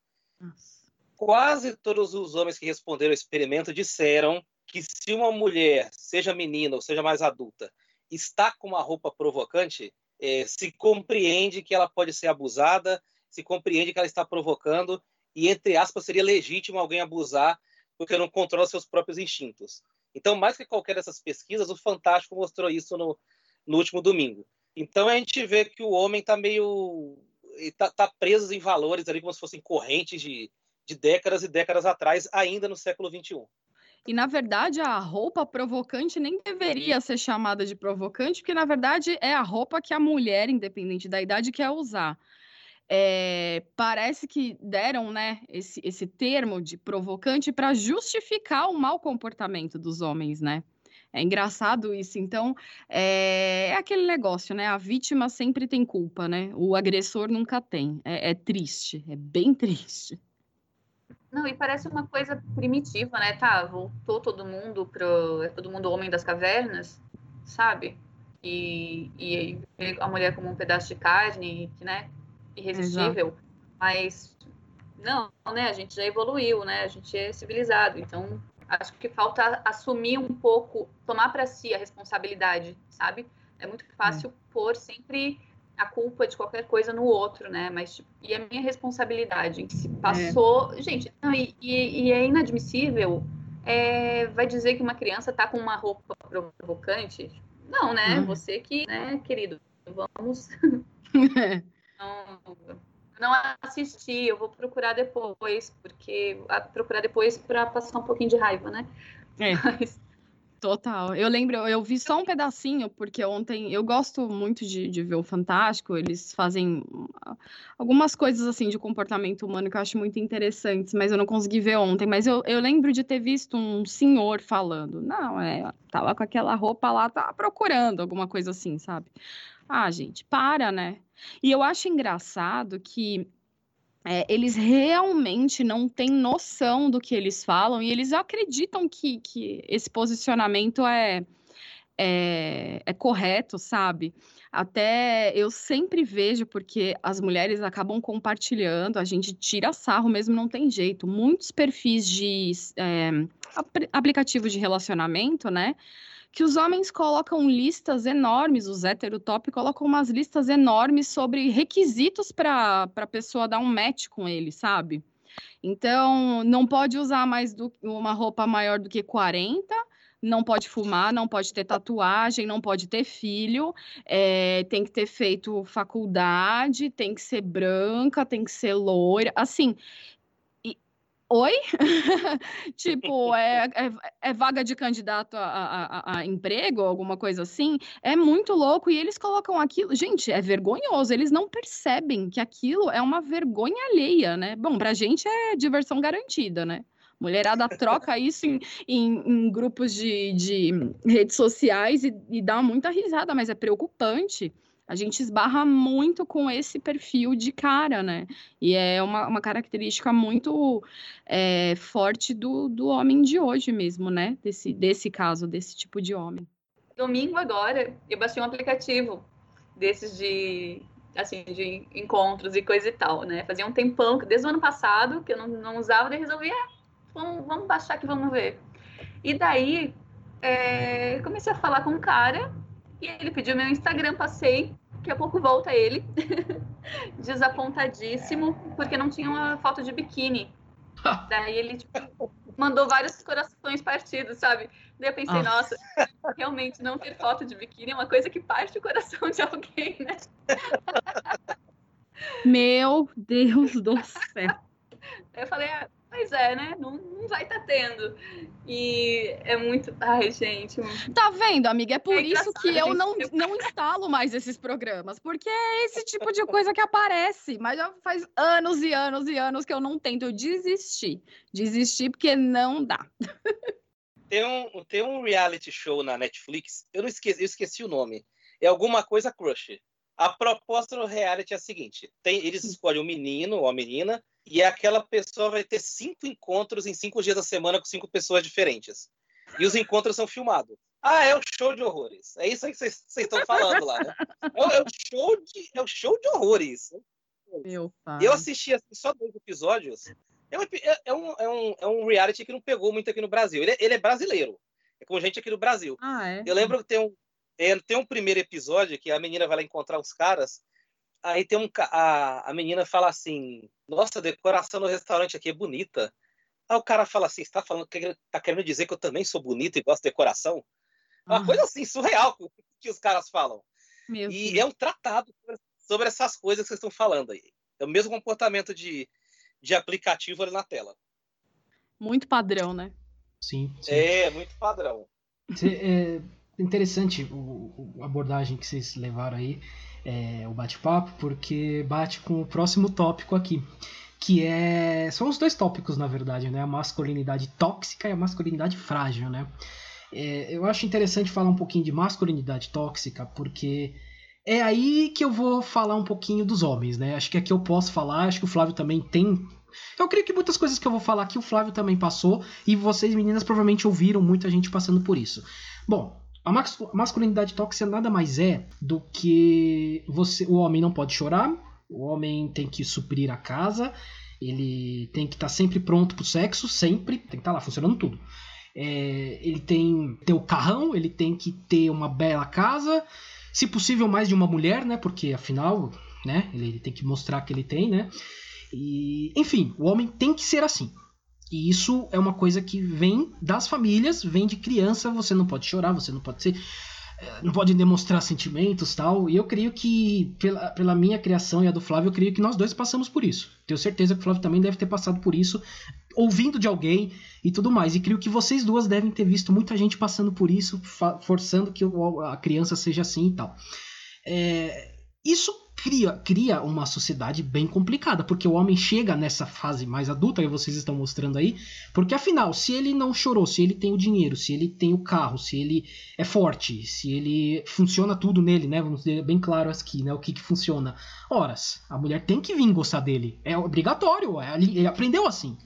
Quase todos os homens que responderam ao experimento disseram que se uma mulher, seja menina ou seja mais adulta, está com uma roupa provocante, é, se compreende que ela pode ser abusada, se compreende que ela está provocando e, entre aspas, seria legítimo alguém abusar porque não controla seus próprios instintos. Então, mais que qualquer dessas pesquisas, o Fantástico mostrou isso no, no último domingo. Então, a gente vê que o homem está meio está tá preso em valores ali como se fossem correntes de, de décadas e décadas atrás, ainda no século XXI. E, na verdade, a roupa provocante nem deveria ser chamada de provocante, porque, na verdade, é a roupa que a mulher, independente da idade, quer usar. É, parece que deram né, esse, esse termo de provocante para justificar o mau comportamento dos homens, né? É engraçado isso. Então, é, é, aquele negócio, né? A vítima sempre tem culpa, né? O agressor nunca tem. É, é triste, é bem triste. Não, e parece uma coisa primitiva, né? Tá, voltou todo mundo pro. É todo mundo homem das cavernas, sabe? E, e a mulher como um pedaço de carne, né? Irresistível. Exato. Mas não, né? A gente já evoluiu, né? A gente é civilizado. Então, Acho que falta assumir um pouco, tomar para si a responsabilidade, sabe? É muito fácil é. pôr sempre a culpa de qualquer coisa no outro, né? Mas tipo, e a minha responsabilidade se passou, é. gente, não, e, e, e, é inadmissível. É, vai dizer que uma criança tá com uma roupa provocante? Não, né? Uhum. Você que, né, querido, vamos. não, não assisti, eu vou procurar depois, porque procurar depois para passar um pouquinho de raiva, né? É. Mas... Total. Eu lembro, eu vi só um pedacinho, porque ontem eu gosto muito de, de, ver o Fantástico. Eles fazem algumas coisas assim de comportamento humano que eu acho muito interessantes, mas eu não consegui ver ontem. Mas eu, eu lembro de ter visto um senhor falando. Não, é, tava com aquela roupa lá, tava procurando alguma coisa assim, sabe? Ah, gente, para, né? E eu acho engraçado que é, eles realmente não têm noção do que eles falam e eles acreditam que, que esse posicionamento é, é, é, correto, sabe? Até eu sempre vejo, porque as mulheres acabam compartilhando, a gente tira sarro mesmo, não tem jeito. Muitos perfis de é, aplicativos de relacionamento, né? Que os homens colocam listas enormes, os heterotop colocam umas listas enormes sobre requisitos para a pessoa dar um match com ele, sabe? Então, não pode usar mais do, uma roupa maior do que 40, não pode fumar, não pode ter tatuagem, não pode ter filho, é, tem que ter feito faculdade, tem que ser branca, tem que ser loira. Assim, oi? tipo, é, é, é, vaga de candidato a, a, a, emprego, alguma coisa assim? É muito louco e eles colocam aquilo. Gente, é vergonhoso. Eles não percebem que aquilo é uma vergonha alheia, né? Bom, pra gente é diversão garantida, né? Mulherada troca isso em, em, em grupos de, de, redes sociais e, e dá muita risada, mas é preocupante a gente esbarra muito com esse perfil de cara, né? E é uma, uma característica muito é, forte do, do homem de hoje mesmo, né? Desse, desse caso, desse tipo de homem. Domingo agora, eu baixei um aplicativo desses de assim, de encontros e coisa e tal, né? Fazia um tempão, desde o ano passado, que eu não, não usava, daí resolvi, é, vamos, vamos baixar aqui, vamos ver. E daí, é, comecei a falar com um cara, e ele pediu meu Instagram, passei, Daqui a pouco volta ele, desapontadíssimo, porque não tinha uma foto de biquíni. Daí ele tipo, mandou vários corações partidos, sabe? Daí eu pensei, ah. nossa, realmente não ter foto de biquíni é uma coisa que parte o coração de alguém, né? Meu Deus do céu. Eu falei, ah, Pois é, né? Não, não vai estar tá tendo. E é muito. Ai, gente. Tá vendo, amiga? É por é isso que eu não, não instalo mais esses programas. Porque é esse tipo de coisa que aparece. Mas já faz anos e anos e anos que eu não tento. Eu desisti. Desisti porque não dá. Tem um, tem um reality show na Netflix. Eu não esqueci, eu esqueci o nome. É alguma coisa crush. A proposta do reality é a seguinte: tem, eles escolhem um menino ou a menina e aquela pessoa vai ter cinco encontros em cinco dias da semana com cinco pessoas diferentes. E os encontros são filmados. Ah, é o show de horrores. É isso aí que vocês estão falando lá, né? É, é, o show de, é o show de horrores. Meu pai. Eu assisti assim, só dois episódios. É um, é, é, um, é, um, é um reality que não pegou muito aqui no Brasil. Ele, é, ele é brasileiro. É com gente aqui do Brasil. Ah, é? Eu lembro que tem um, é, tem um primeiro episódio que a menina vai lá encontrar uns caras Aí tem um a, a menina fala assim: Nossa, a decoração no restaurante aqui é bonita. Aí o cara fala assim: Você tá, falando, tá querendo dizer que eu também sou bonito e gosto de decoração? Uma ah. coisa assim, surreal que os caras falam. Meu e Deus. é um tratado sobre essas coisas que vocês estão falando aí. É o mesmo comportamento de, de aplicativo ali na tela. Muito padrão, né? Sim. sim. É, muito padrão. É interessante a abordagem que vocês levaram aí é, o bate-papo, porque bate com o próximo tópico aqui. Que é. São os dois tópicos, na verdade, né? A masculinidade tóxica e a masculinidade frágil, né? É, eu acho interessante falar um pouquinho de masculinidade tóxica, porque é aí que eu vou falar um pouquinho dos homens, né? Acho que aqui eu posso falar, acho que o Flávio também tem. Eu creio que muitas coisas que eu vou falar aqui o Flávio também passou, e vocês, meninas, provavelmente ouviram muita gente passando por isso. Bom, a masculinidade tóxica nada mais é do que você, o homem não pode chorar, o homem tem que suprir a casa, ele tem que estar tá sempre pronto para o sexo, sempre, tem que estar tá lá funcionando tudo. É, ele tem ter o carrão, ele tem que ter uma bela casa, se possível mais de uma mulher, né? Porque afinal, né? Ele, ele tem que mostrar que ele tem, né? E, enfim, o homem tem que ser assim. E isso é uma coisa que vem das famílias, vem de criança, você não pode chorar, você não pode ser eh, não pode demonstrar sentimentos tal. E eu creio que, pela, pela minha criação e a do Flávio, eu creio que nós dois passamos por isso. Tenho certeza que o Flávio também deve ter passado por isso, ouvindo de alguém e tudo mais. E creio que vocês duas devem ter visto muita gente passando por isso, forçando que a criança seja assim e tal. É, isso cria, cria uma sociedade bem complicada, porque o homem chega nessa fase mais adulta que vocês estão mostrando aí, porque afinal, se ele não chorou, se ele tem o dinheiro, se ele tem o carro, se ele é forte, se ele funciona tudo nele, né? Vamos dizer bem claro aqui, né? O que que funciona. Horas, a mulher tem que vir gostar dele, é obrigatório, é, ele aprendeu assim.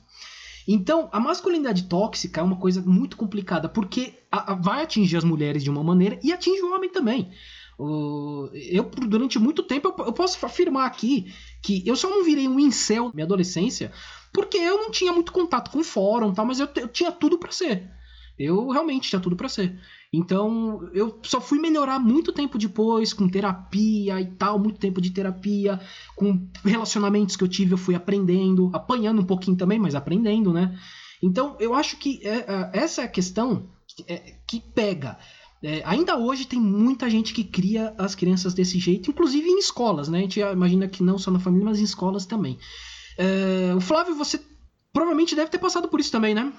Então, a masculinidade tóxica é uma coisa muito complicada, porque a, a, vai atingir as mulheres de uma maneira e atinge o homem também eu, durante muito tempo, eu, posso afirmar aqui que eu só não virei um incel na minha adolescência porque eu não tinha muito contato com fórum tal, mas eu, eu tinha tudo para ser. Eu realmente tinha tudo para ser. Então, eu só fui melhorar muito tempo depois, com terapia e tal, muito tempo de terapia, com relacionamentos que eu tive, eu fui aprendendo, apanhando um pouquinho também, mas aprendendo, né? Então, eu acho que é, é, essa é a questão é, que pega. É, ainda hoje tem muita gente que cria as crianças desse jeito, inclusive em escolas, né? A gente imagina que não só na família, mas em escolas também. É, o Flávio, você provavelmente deve ter passado por isso também, né?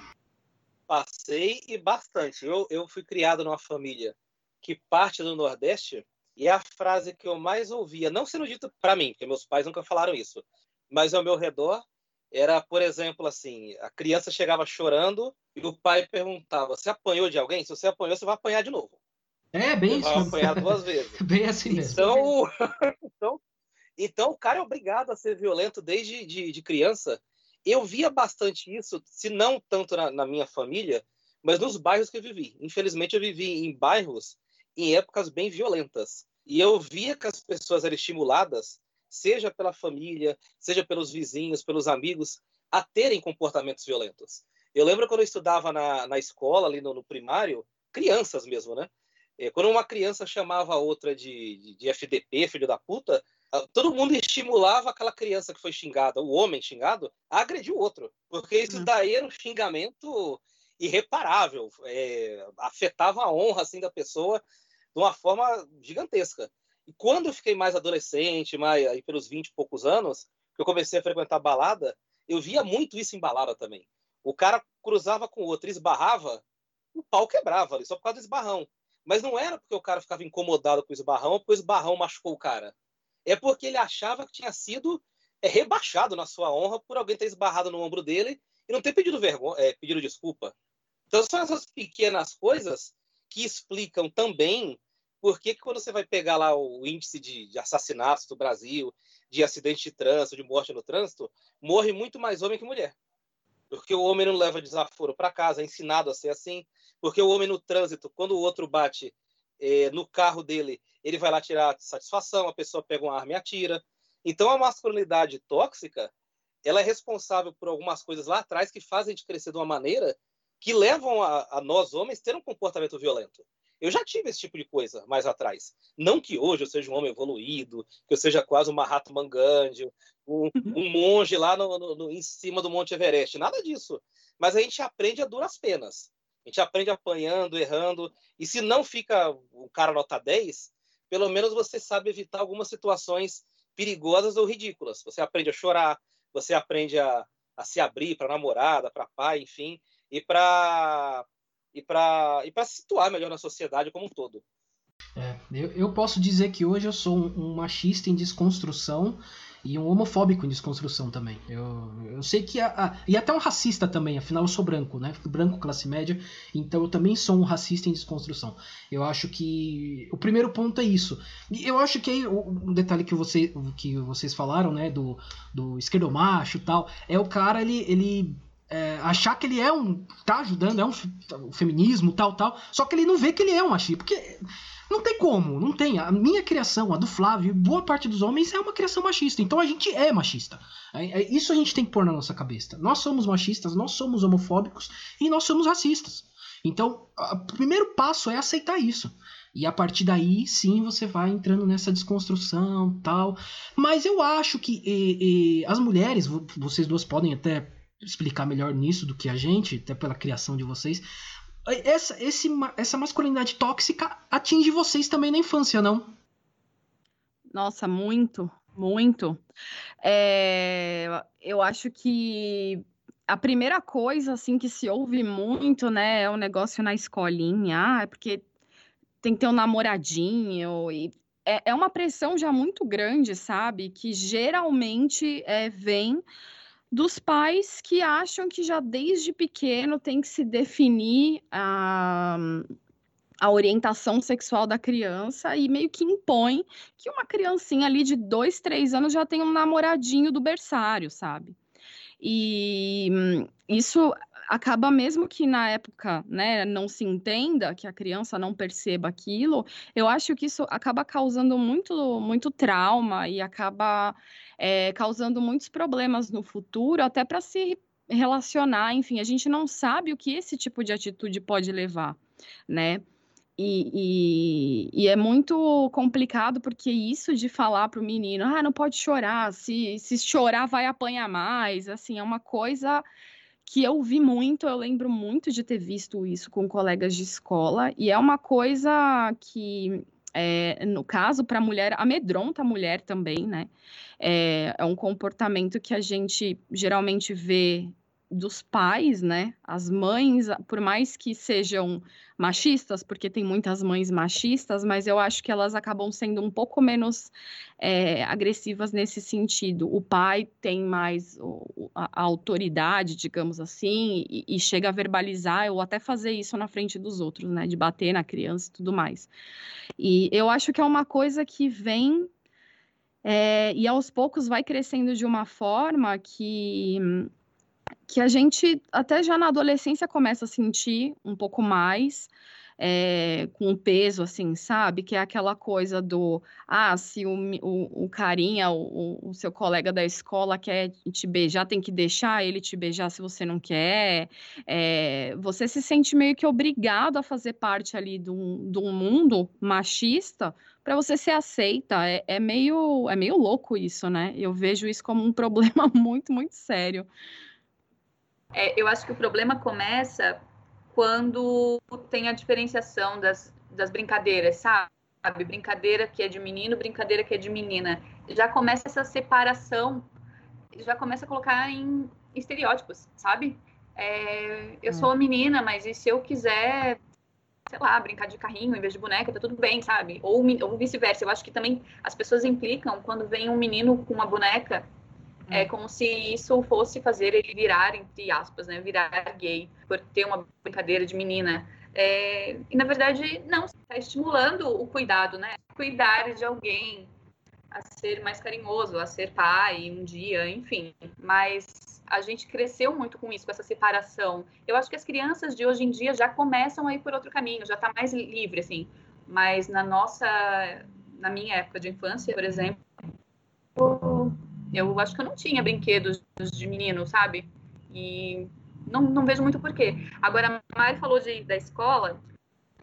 Passei e bastante. Eu, eu fui criado numa família que parte do Nordeste e é a frase que eu mais ouvia, não sendo dita para mim, porque meus pais nunca falaram isso, mas ao meu redor era, por exemplo, assim, a criança chegava chorando e o pai perguntava: "Você apanhou de alguém? Se você apanhou, você vai apanhar de novo." É, bem você isso. Vai apanhar duas vezes. bem assim mesmo. Então, então, então, o cara é obrigado a ser violento desde de, de criança eu via bastante isso, se não tanto na, na, minha família, mas nos bairros que eu vivi. Infelizmente, eu vivi em bairros em épocas bem violentas. E eu via que as pessoas eram estimuladas, seja pela família, seja pelos vizinhos, pelos amigos, a terem comportamentos violentos. Eu lembro quando eu estudava na, na escola, ali no, no primário, crianças mesmo, né? É, quando uma criança chamava a outra de, de, de FDP, filho da puta, todo mundo estimulava aquela criança que foi xingada, o homem xingado, a agredir o outro. Porque isso hum. daí era um xingamento irreparável, é, afetava a honra assim da pessoa de uma forma gigantesca. E quando eu fiquei mais adolescente, mais aí pelos 20 e poucos anos, que eu comecei a frequentar balada, eu via muito isso em balada também. O cara cruzava com o outro, esbarrava, o pau quebrava ali, só por causa do esbarrão. Mas não era porque o cara ficava incomodado com o esbarrão ou porque o esbarrão machucou o cara é porque ele achava que tinha sido é, rebaixado na sua honra por alguém ter esbarrado no ombro dele e não ter pedido vergonha, é, pedido desculpa. Então são essas pequenas coisas que explicam também por que, que quando você vai pegar lá o índice de, de, assassinatos do Brasil, de acidente de trânsito, de morte no trânsito, morre muito mais homem que mulher. Porque o homem não leva desaforo para casa, é ensinado a ser assim. Porque o homem no trânsito, quando o outro bate é, no carro dele, ele vai lá tirar satisfação, a pessoa pega uma arma e atira. Então, a masculinidade tóxica, ela é responsável por algumas coisas lá atrás que fazem a gente crescer de uma maneira que levam a, a nós, homens, ter um comportamento violento. Eu já tive esse tipo de coisa mais atrás. Não que hoje eu seja um homem evoluído, que eu seja quase um Mahatma Gandhi, um, um monge lá no, no, no, em cima do Monte Everest. Nada disso. Mas a gente aprende a duras penas. A gente aprende apanhando, errando. E se não fica o cara nota 10, pelo menos você sabe evitar algumas situações perigosas ou ridículas. Você aprende a chorar, você aprende a, a se abrir para namorada, para pai, enfim, e para e para e para se situar melhor na sociedade como um todo. É, eu, eu posso dizer que hoje eu sou um, um machista em desconstrução e um homofóbico em desconstrução também. Eu, eu sei que. A, a, e até um racista também, afinal eu sou branco, né? Branco, classe média, então eu também sou um racista em desconstrução. Eu acho que. O primeiro ponto é isso. E eu acho que aí, um detalhe que, você, que vocês falaram, né? Do, do esquerdomacho e tal, é o cara, ele. ele é, achar que ele é um. tá ajudando, é um, feminismo, tal, tal. Só que ele não vê que ele é um machista. Porque não tem como, não tem. A minha criação, a do Flávio, boa parte dos homens é uma criação machista. Então a gente é machista. É, é, isso a gente tem que pôr na nossa cabeça. Nós somos machistas, nós somos homofóbicos e nós somos racistas. Então, o primeiro passo é aceitar isso. E a partir daí, sim, você vai entrando nessa desconstrução tal. Mas eu acho que e, e, as mulheres, vocês duas podem até explicar melhor nisso do que a gente, até pela criação de vocês essa, esse, essa masculinidade tóxica atinge vocês também na infância, não? Nossa, muito, muito. É, eu acho que a primeira coisa assim que se ouve muito, né, é o negócio na escolinha, ah, é porque tem que ter um namoradinho e é, é uma pressão já muito grande, sabe? Que geralmente é, vem dos pais que acham que já desde pequeno tem que se definir a, a orientação sexual da criança e meio que impõe que uma criancinha ali de dois, três anos já tem um namoradinho do berçário, sabe? E hum, isso acaba mesmo que na época, né, não se entenda, que a criança não perceba aquilo, eu acho que isso acaba causando muito, muito trauma e acaba é, causando muitos problemas no futuro, até para se relacionar, enfim, a gente não sabe o que esse tipo de atitude pode levar, né? E, e, e, é muito complicado porque isso de falar para o menino, ah, não pode chorar, se, se chorar vai apanhar mais, assim, é uma coisa que eu vi muito, eu lembro muito de ter visto isso com colegas de escola, e é uma coisa que, é, no caso, para a mulher, amedronta a mulher também, né? É, é um comportamento que a gente geralmente vê dos pais, né? As mães, por mais que sejam machistas, porque tem muitas mães machistas, mas eu acho que elas acabam sendo um pouco menos é, agressivas nesse sentido. O pai tem mais a, a, autoridade, digamos assim, e, e, chega a verbalizar ou até fazer isso na frente dos outros, né? De bater na criança e tudo mais. E eu acho que é uma coisa que vem é, e aos poucos vai crescendo de uma forma que que a gente até já na adolescência começa a sentir um pouco mais é, com peso, assim, sabe? Que é aquela coisa do, ah, se o, o, o carinha, o, o, seu colega da escola quer te beijar, tem que deixar ele te beijar se você não quer. É, você se sente meio que obrigado a fazer parte ali de um, mundo machista para você ser aceita. É, é, meio, é meio louco isso, né? Eu vejo isso como um problema muito, muito sério. É, eu acho que o problema começa quando tem a diferenciação das, das brincadeiras, sabe? Brincadeira que é de menino, brincadeira que é de menina. Já começa essa separação, já começa a colocar em estereótipos, sabe? É, eu hum. sou menina, mas e se eu quiser, sei lá, brincar de carrinho em vez de boneca, tá tudo bem, sabe? Ou, ou vice-versa. Eu acho que também as pessoas implicam quando vem um menino com uma boneca é como se isso fosse fazer ele virar, entre aspas, né? Virar gay, por ter uma brincadeira de menina. É, e na verdade, não, está estimulando o cuidado, né? Cuidar de alguém, a ser mais carinhoso, a ser pai um dia, enfim. Mas a gente cresceu muito com isso, com essa separação. Eu acho que as crianças de hoje em dia já começam a ir por outro caminho, já está mais livre, assim. Mas na nossa, na minha época de infância, por exemplo, eu acho que eu não tinha brinquedos de menino, sabe? E não, não vejo muito porquê. Agora, a Mari falou de, da escola,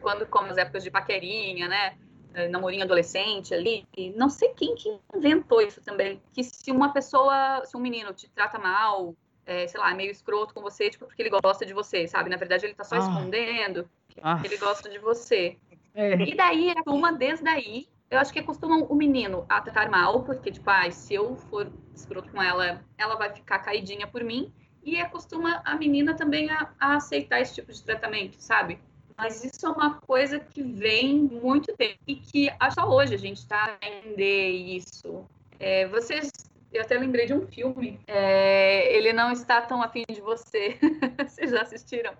quando, como as épocas de paquerinha, né? Eh, namorinho adolescente ali, não sei quem que inventou isso também, que se uma pessoa, se um menino te trata mal, é, sei lá, é meio escroto com você, tipo, porque ele gosta de você, sabe? Na verdade, ele tá só ah. escondendo que ah. ele gosta de você. É. E daí, a turma, desde aí, eu acho que acostumam o menino a tratar mal, porque, tipo, ah, se eu for escroto com ela, ela vai ficar caidinha por mim. E acostuma a menina também a, a aceitar esse tipo de tratamento, sabe? Mas isso é uma coisa que vem muito tempo e que acho que hoje a gente está a entender isso. É, vocês, eu até lembrei de um filme, é, ele não está tão afim de você. vocês já assistiram?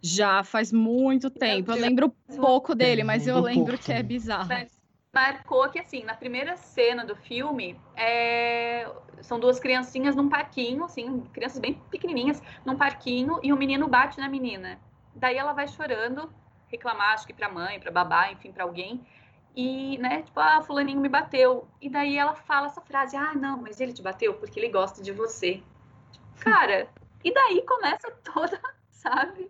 Já faz muito tempo. Eu lembro pouco dele, mas eu lembro que é bizarro. Mas marcou que, assim, na primeira cena do filme, é... são duas criancinhas num parquinho, assim, crianças bem pequenininhas, num parquinho, e o menino bate na menina. Daí ela vai chorando, reclamar, acho que pra mãe, pra babá, enfim, pra alguém. E, né, tipo, ah, fulaninho me bateu. E daí ela fala essa frase, ah, não, mas ele te bateu porque ele gosta de você. Cara, e daí começa toda, sabe?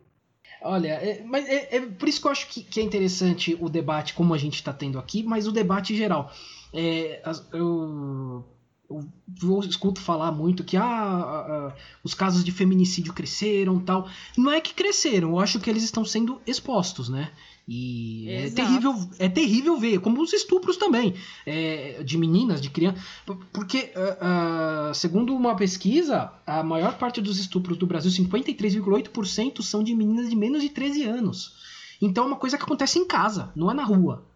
Olha, é, mas é, é, por isso que eu acho que, que, é interessante o debate como a gente está tendo aqui, mas o debate geral. É, eu, eu, eu, escuto falar muito que ah, os casos de feminicídio cresceram tal. Não é que cresceram, eu acho que eles estão sendo expostos, né? E é terrível, é terrível ver, como os estupros também, é, de meninas, de crianças. Porque, uh, uh, segundo uma pesquisa, a maior parte dos estupros do Brasil, 53,8%, são de meninas de menos de 13 anos. Então é uma coisa que acontece em casa, não é na rua.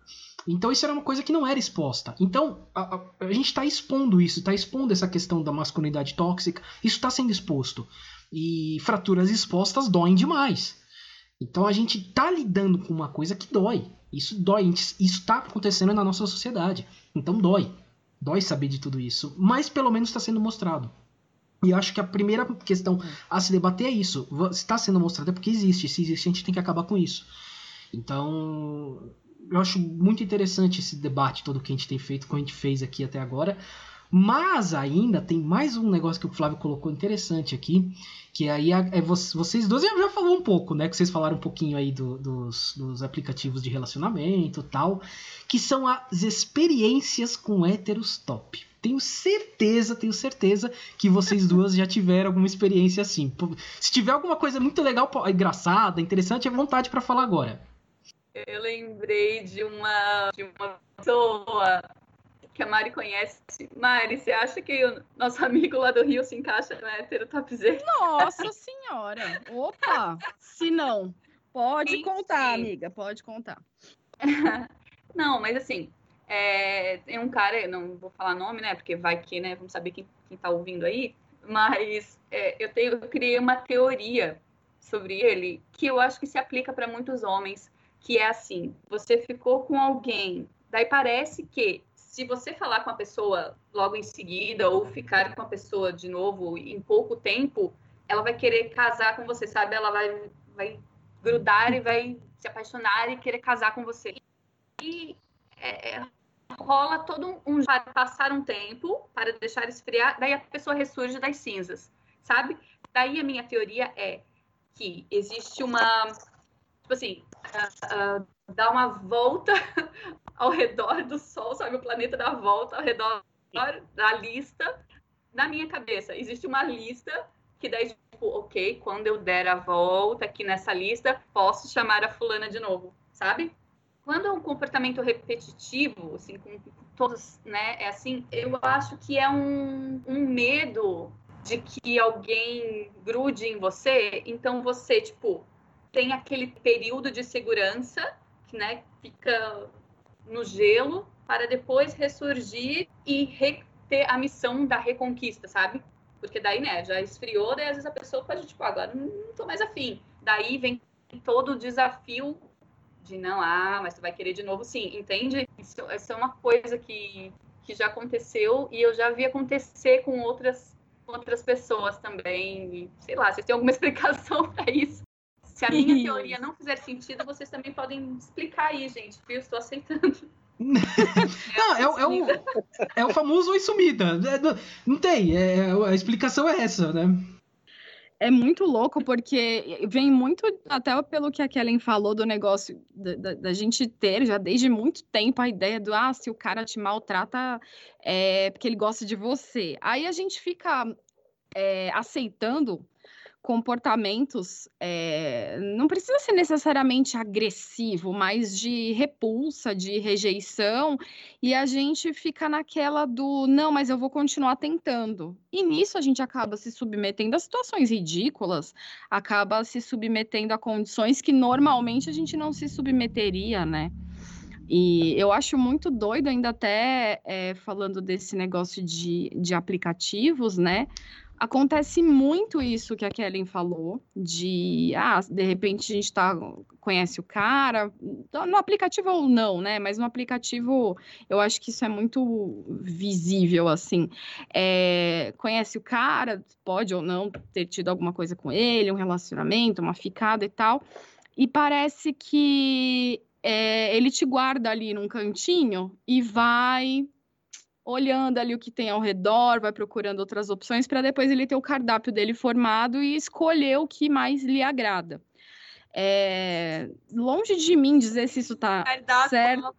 Então isso era uma coisa que não era exposta. Então a, a, a gente está expondo isso, está expondo essa questão da masculinidade tóxica, isso está sendo exposto. E fraturas expostas doem demais. Então a gente tá lidando com uma coisa que dói. Isso dói, isso tá acontecendo na nossa sociedade. Então dói. Dói saber de tudo isso. Mas pelo menos está sendo mostrado. E acho que a primeira questão a se debater é isso. Está sendo mostrado é porque existe. Se existe, a gente tem que acabar com isso. Então, eu acho muito interessante esse debate todo que a gente tem feito, que a gente fez aqui até agora. Mas ainda tem mais um negócio que o Flávio colocou interessante aqui, que aí é, vocês dois já, já falou um pouco, né? Que vocês falaram um pouquinho aí do, dos, dos aplicativos de relacionamento tal, que são as experiências com héteros top. Tenho certeza, tenho certeza que vocês duas já tiveram alguma experiência assim. Se tiver alguma coisa muito legal, engraçada, interessante, é vontade para falar agora. Eu lembrei de uma, de uma pessoa que a Mari conhece. Mari, você acha que o nosso amigo lá do Rio se encaixa no hétero topzera? Nossa senhora! Opa! Se não, pode Sim. contar, amiga, pode contar. não, mas assim, é, tem um cara, não vou falar nome, né? Porque vai que, né? Vamos saber quem, quem tá ouvindo aí. Mas é, eu, tenho, eu criei uma teoria sobre ele que eu acho que se aplica para muitos homens, que é assim: você ficou com alguém, daí parece que se você falar com a pessoa logo em seguida ou ficar com a pessoa de novo em pouco tempo, ela vai querer casar com você, sabe? Ela vai, vai grudar e vai se apaixonar e querer casar com você. E é, é rola todo um para passar um tempo para deixar esfriar, daí a pessoa ressurge das cinzas, sabe? Daí a minha teoria é que existe uma tipo assim, uh, uh, dá uma volta ao redor do Sol, sabe? O planeta dá volta ao redor da lista. Na minha cabeça, existe uma lista que daí, tipo, ok, quando eu der a volta aqui nessa lista, posso chamar a fulana de novo, sabe? Quando é um comportamento repetitivo, assim, com todos, né, é assim, eu acho que é um, um medo de que alguém grude em você, então você, tipo, tem aquele período de segurança, né, fica no gelo, para depois ressurgir e ter a missão da reconquista, sabe? Porque daí, né, já esfriou, daí às vezes a pessoa pode, tipo, agora não tô mais afim. Daí vem todo o desafio de não, ah, mas tu vai querer de novo, sim, entende? Isso, isso é uma coisa que, que já aconteceu e eu já vi acontecer com outras, outras pessoas também. E, sei lá, vocês têm alguma explicação para isso? Se a minha teoria não fizer sentido, vocês também podem explicar aí, gente. Eu estou aceitando. não, é, é, o, é o famoso oi sumida. É, não tem, é, a explicação é essa, né? é muito louco porque vem muito até pelo que a Kellen falou do negócio da, da, da, gente ter já desde muito tempo a ideia do ah, se o cara te maltrata é porque ele gosta de você. Aí a gente fica é, aceitando comportamentos, é, não precisa ser necessariamente agressivo, mas de repulsa, de rejeição, e a gente fica naquela do não, mas eu vou continuar tentando. E nisso a gente acaba se submetendo a situações ridículas, acaba se submetendo a condições que normalmente a gente não se submeteria, né? E eu acho muito doido, ainda até é, falando desse negócio de, de aplicativos, né? Acontece muito isso que a Kellen falou, de, ah, de repente a gente tá, conhece o cara, no aplicativo ou não, né? Mas no aplicativo eu acho que isso é muito visível, assim. É, conhece o cara, pode ou não ter tido alguma coisa com ele, um relacionamento, uma ficada e tal, e parece que é, ele te guarda ali num cantinho e vai olhando ali o que tem ao redor, vai procurando outras opções para depois ele ter o cardápio dele formado e escolher o que mais lhe agrada. É, longe de mim dizer se isso está certo.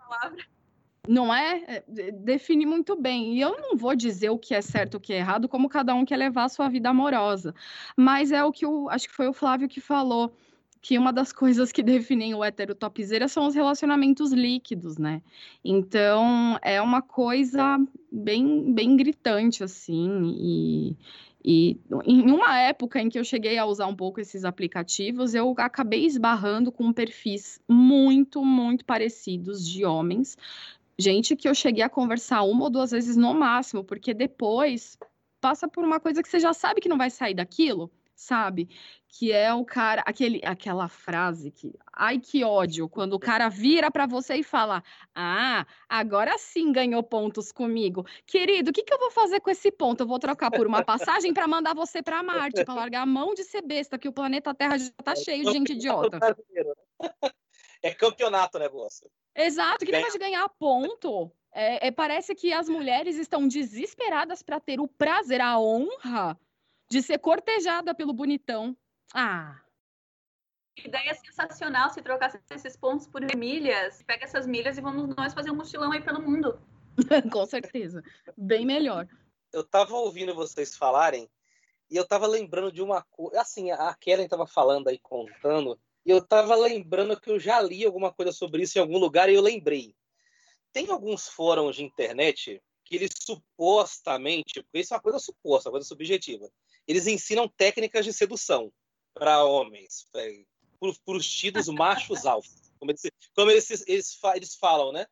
Não é? é? Define muito bem. E eu não vou dizer o que é certo e o que é errado, como cada um quer levar a sua vida amorosa. Mas é o que o, acho que foi o Flávio que falou que uma das coisas que definem o hétero topzera são os relacionamentos líquidos, né? Então, é uma coisa bem, bem gritante, assim, e, e em uma época em que eu cheguei a usar um pouco esses aplicativos, eu acabei esbarrando com perfis muito, muito parecidos de homens, gente que eu cheguei a conversar uma ou duas vezes no máximo, porque depois passa por uma coisa que você já sabe que não vai sair daquilo, sabe? Que é o cara, aquele, aquela frase que, ai que ódio, quando o cara vira para você e fala: "Ah, agora sim ganhou pontos comigo. Querido, o que, que eu vou fazer com esse ponto? Eu vou trocar por uma passagem para mandar você para Marte, para largar a mão de ser besta, que o planeta Terra já tá cheio de gente idiota." É campeonato, né, você? Exato, que negócio de ganhar ponto. É, é, parece que as mulheres estão desesperadas para ter o prazer, a honra de ser cortejada pelo bonitão. Ah. Ideia sensacional se trocasse esses pontos por milhas. Pega essas milhas e vamos nós fazer um mochilão aí pelo mundo. Com certeza. Bem melhor. Eu tava ouvindo vocês falarem e eu tava lembrando de uma coisa. Assim, a Kellen tava falando aí, contando. E eu tava lembrando que eu já li alguma coisa sobre isso em algum lugar e eu lembrei. Tem alguns fóruns de internet que eles supostamente, porque isso é uma coisa suposta, uma coisa subjetiva, eles ensinam técnicas de sedução para homens, para os tidos machos alfa, como, eles, como eles, eles, eles falam, né?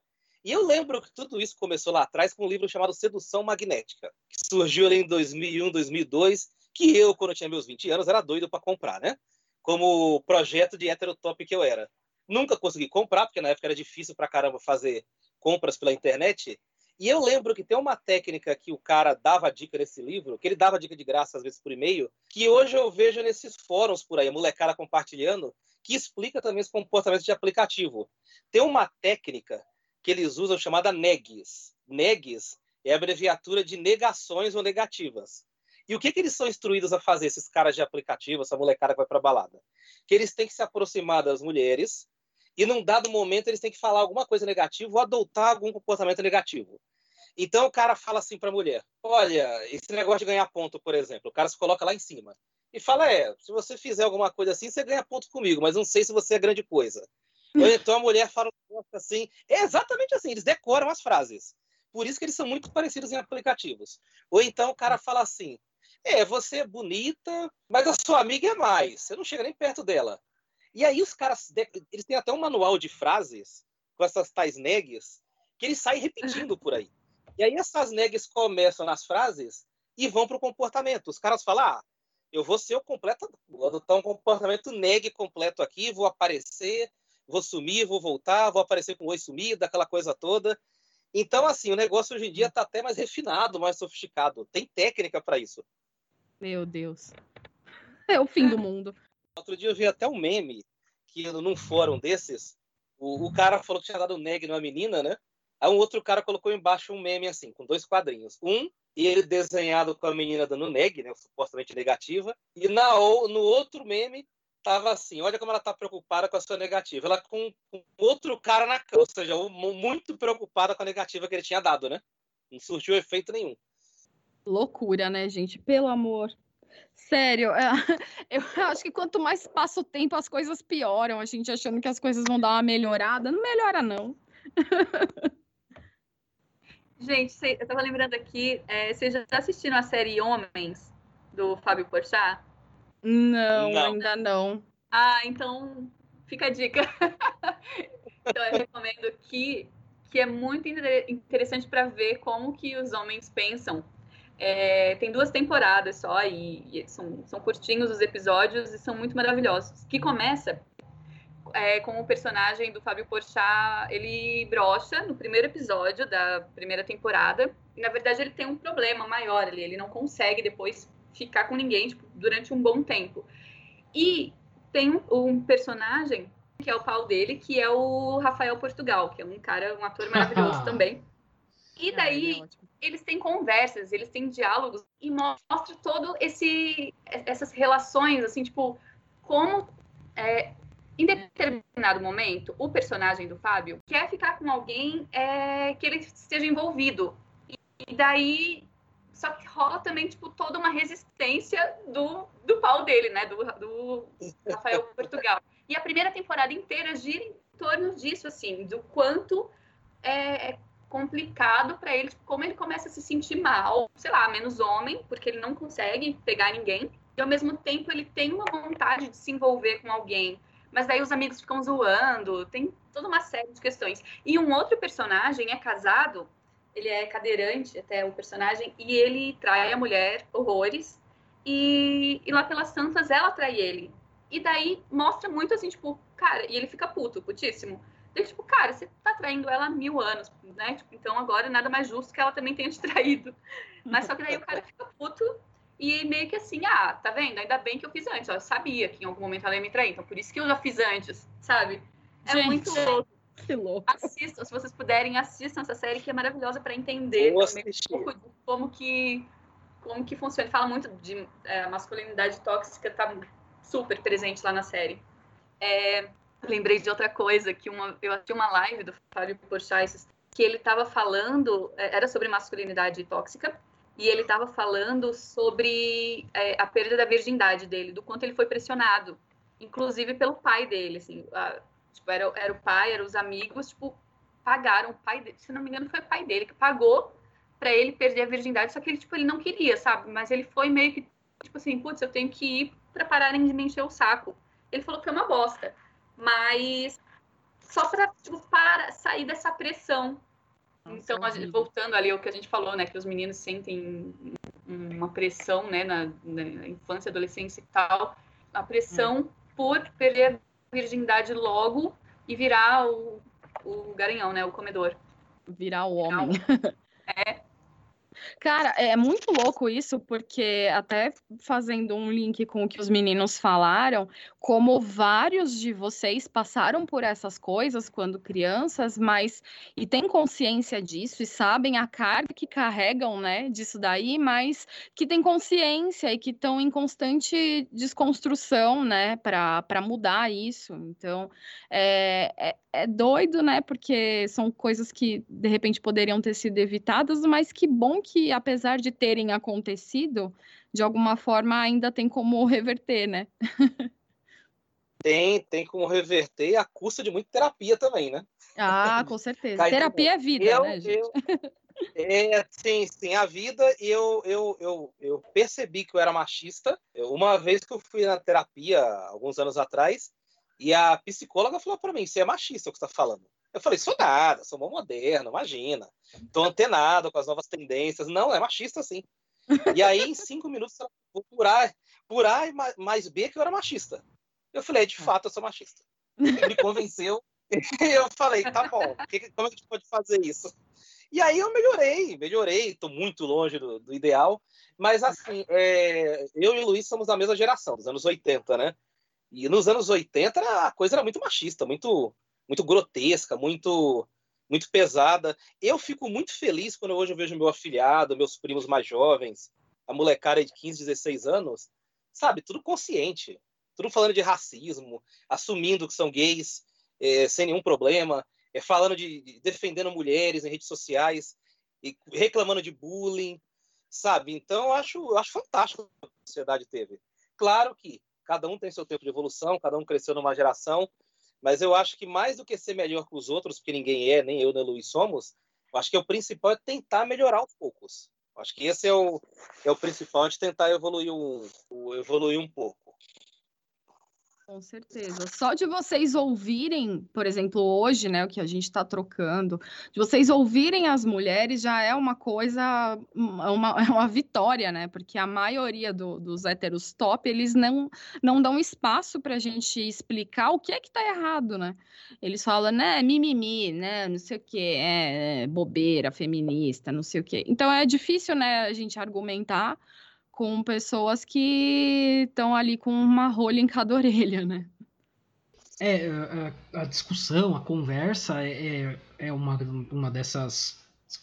E eu lembro que tudo isso começou lá atrás com um livro chamado Sedução Magnética, que surgiu ali em 2001, 2002, que eu, quando eu tinha meus 20 anos, era doido para comprar, né? Como projeto de heterotop que eu era. Nunca consegui comprar, porque na época era difícil para caramba fazer compras pela internet. E eu lembro que tem uma técnica que o cara dava dica nesse livro, que ele dava dica de graça às vezes por e-mail, que hoje eu vejo nesses fóruns por aí, a molecada compartilhando, que explica também esse comportamento de aplicativo. Tem uma técnica que eles usam chamada NEGs. NEGs é a abreviatura de negações ou negativas. E o que, que eles são instruídos a fazer, esses caras de aplicativo, essa molecada que vai para balada? Que eles têm que se aproximar das mulheres e num dado momento eles têm que falar alguma coisa negativa ou adotar algum comportamento negativo. Então o cara fala assim para a mulher: Olha, esse negócio de ganhar ponto, por exemplo, o cara se coloca lá em cima e fala: É, se você fizer alguma coisa assim, você ganha ponto comigo, mas não sei se você é grande coisa. Ou então a mulher fala assim: É exatamente assim, eles decoram as frases. Por isso que eles são muito parecidos em aplicativos. Ou então o cara fala assim: É, você é bonita, mas a sua amiga é mais. Você não chega nem perto dela. E aí os caras, eles têm até um manual de frases com essas tais negs que eles saem repetindo por aí. E aí essas negs começam nas frases e vão para o comportamento. Os caras falam, ah, eu vou ser o completo, vou adotar um comportamento neg completo aqui, vou aparecer, vou sumir, vou voltar, vou aparecer com oi sumido, aquela coisa toda. Então, assim, o negócio hoje em dia está até mais refinado, mais sofisticado. Tem técnica para isso. Meu Deus. É o fim do mundo. Outro dia eu vi até um meme que num fórum desses, o, o cara falou que tinha dado neg numa menina, né? Aí um outro cara colocou embaixo um meme assim, com dois quadrinhos. Um, ele desenhado com a menina dando neg, né? Supostamente negativa. E na, no outro meme, tava assim, olha como ela tá preocupada com a sua negativa. Ela com, com outro cara na cama, ou seja, muito preocupada com a negativa que ele tinha dado, né? Não surgiu efeito nenhum. Loucura, né, gente? Pelo amor. Sério, é, eu acho que quanto mais passa o tempo, as coisas pioram. A gente achando que as coisas vão dar uma melhorada. Não melhora, não. Gente, eu tava lembrando aqui, é, vocês já assistiram a série Homens, do Fábio Porchat? Não, não, ainda não. Ah, então fica a dica. então eu recomendo que, que é muito interessante para ver como que os homens pensam é, tem duas temporadas só e, e, são, são curtinhos os episódios e são muito maravilhosos. Que começa é, com o personagem do Fábio Porchat, ele brocha no primeiro episódio da primeira temporada. E, na verdade, ele tem um problema maior ali. Ele não consegue depois ficar com ninguém tipo, durante um bom tempo. E tem um, um, personagem que é o pau dele, que é o Rafael Portugal, que é um cara, um ator maravilhoso também. E daí é eles têm conversas, eles têm diálogos e mostra todo esse essas relações assim, tipo, como é, em determinado momento o personagem do Fábio quer ficar com alguém é, que ele esteja envolvido. E daí só que rola também tipo toda uma resistência do, do pau dele, né, do, do Rafael Portugal. E a primeira temporada inteira gira em torno disso assim, do quanto é, complicado para ele, tipo, como ele começa a se sentir mal, sei lá, menos homem, porque ele não consegue pegar ninguém, e ao mesmo tempo ele tem uma vontade de se envolver com alguém, mas daí os amigos ficam zoando, tem toda uma série de questões. E um outro personagem é casado, ele é cadeirante até o personagem, e ele trai a mulher horrores, e, e lá pelas tantas ela trai ele. E daí mostra muito assim, tipo, cara, e ele fica puto, putíssimo e, tipo, cara, você tá traindo ela há mil anos, né? Tipo, então agora nada mais justo que ela também tenha te traído. Mas só que daí o cara fica puto e meio que assim, ah, tá vendo? Ainda bem que eu fiz antes. Ó, eu sabia que em algum momento ela ia me trair, então por isso que eu já fiz antes, sabe? É Gente, muito louco. que louco. Assistam, se vocês puderem, assistam essa série que é maravilhosa para entender também um pouco de como que como que funciona. Ele fala muito de é, masculinidade tóxica, tá super presente lá na série. É, lembrei de outra coisa que uma, eu assisti uma live do Fábio Porchat que ele estava falando é, era sobre masculinidade tóxica e ele estava falando sobre é, a perda da virgindade dele, do quanto ele foi pressionado, inclusive pelo pai dele, assim, a, tipo, era, era o pai, eram os amigos, tipo, pagaram o pai dele, se não me engano foi o pai dele que pagou para ele perder a virgindade, só que ele, tipo, ele não queria, sabe? Mas ele foi meio que, tipo assim, putz, eu tenho que ir para pararem de me encher o saco. Ele falou que foi uma bosta, mas só para tipo, para sair dessa pressão. Então, gente, voltando ali ao que a gente falou, né, que os meninos sentem uma pressão, né, na, na infância, adolescência e tal, a pressão por perder a virgindade logo e virar o, o garanhão, né, o comedor. Virar o homem. É. Cara, é muito louco isso, porque até fazendo um link com o que os meninos falaram, como vários de vocês passaram por essas coisas quando crianças, mas e têm consciência disso e sabem a carga que carregam, né, disso daí, mas que têm consciência e que estão em constante desconstrução, né, para mudar isso. Então, é, é, é doido, né, porque são coisas que de repente poderiam ter sido evitadas, mas que bom que, apesar de terem acontecido, de alguma forma ainda tem como reverter, né? Tem, tem como reverter a custa de muita terapia também, né? Ah, com certeza. Cai Terapia é vida, eu, né, gente? eu- é, sim, sim, a vida, e eu, eu, eu, eu percebi que eu era machista. Eu- uma vez que eu fui na terapia, alguns anos atrás, e a psicóloga falou para mim: você é machista, é o que você está falando. Eu falei: sou nada, sou mó moderno, imagina. Tô antenado com as novas tendências. Não, é machista sim. E aí, em cinco minutos, ela por A, por A e ma- mais B que eu era machista. Eu falei: de fato, eu sou machista. Me convenceu. E eu falei: tá bom, que- como é que a gente pode fazer isso? E aí eu melhorei, melhorei, estou muito longe do, do ideal, mas assim, é, eu e o Luiz somos da mesma geração, dos anos 80, né? E nos anos 80 era- a coisa era muito machista, muito, muito grotesca, muito, muito pesada. Eu fico muito feliz quando hoje eu vejo meu afilhado, meus primos mais jovens, a molecada de 15, 16 anos, sabe, tudo consciente, tudo falando de racismo, assumindo que são gays, é, sem nenhum problema, é, falando de, de- defendendo mulheres em redes sociais e reclamando de bullying, sabe? Então eu acho, eu acho fantástico a sociedade teve. Claro que cada um tem seu tempo de evolução, cada um cresceu numa geração, mas eu acho que mais do que ser melhor que os outros, porque ninguém é, nem eu nem o Luiz somos, eu acho que o principal é tentar melhorar aos poucos. Eu acho que esse é o, é o principal, gente tentar evoluir um, evoluir um pouco. Com certeza. Só de vocês ouvirem, por exemplo, hoje, né, o que a gente está trocando, de vocês ouvirem as mulheres já é uma coisa, uma, é uma vitória, né? Porque a maioria do- dos héteros top, eles não, não dão espaço para a gente explicar o que é que tá errado, né? Eles falam, né, mimimi, né, não sei o que, é, é bobeira, feminista, não sei o que. Então é difícil, né, a gente argumentar com pessoas que estão ali com uma rolha em cada orelha, né? É, a, a discussão, a conversa é, é- é uma, uma dessas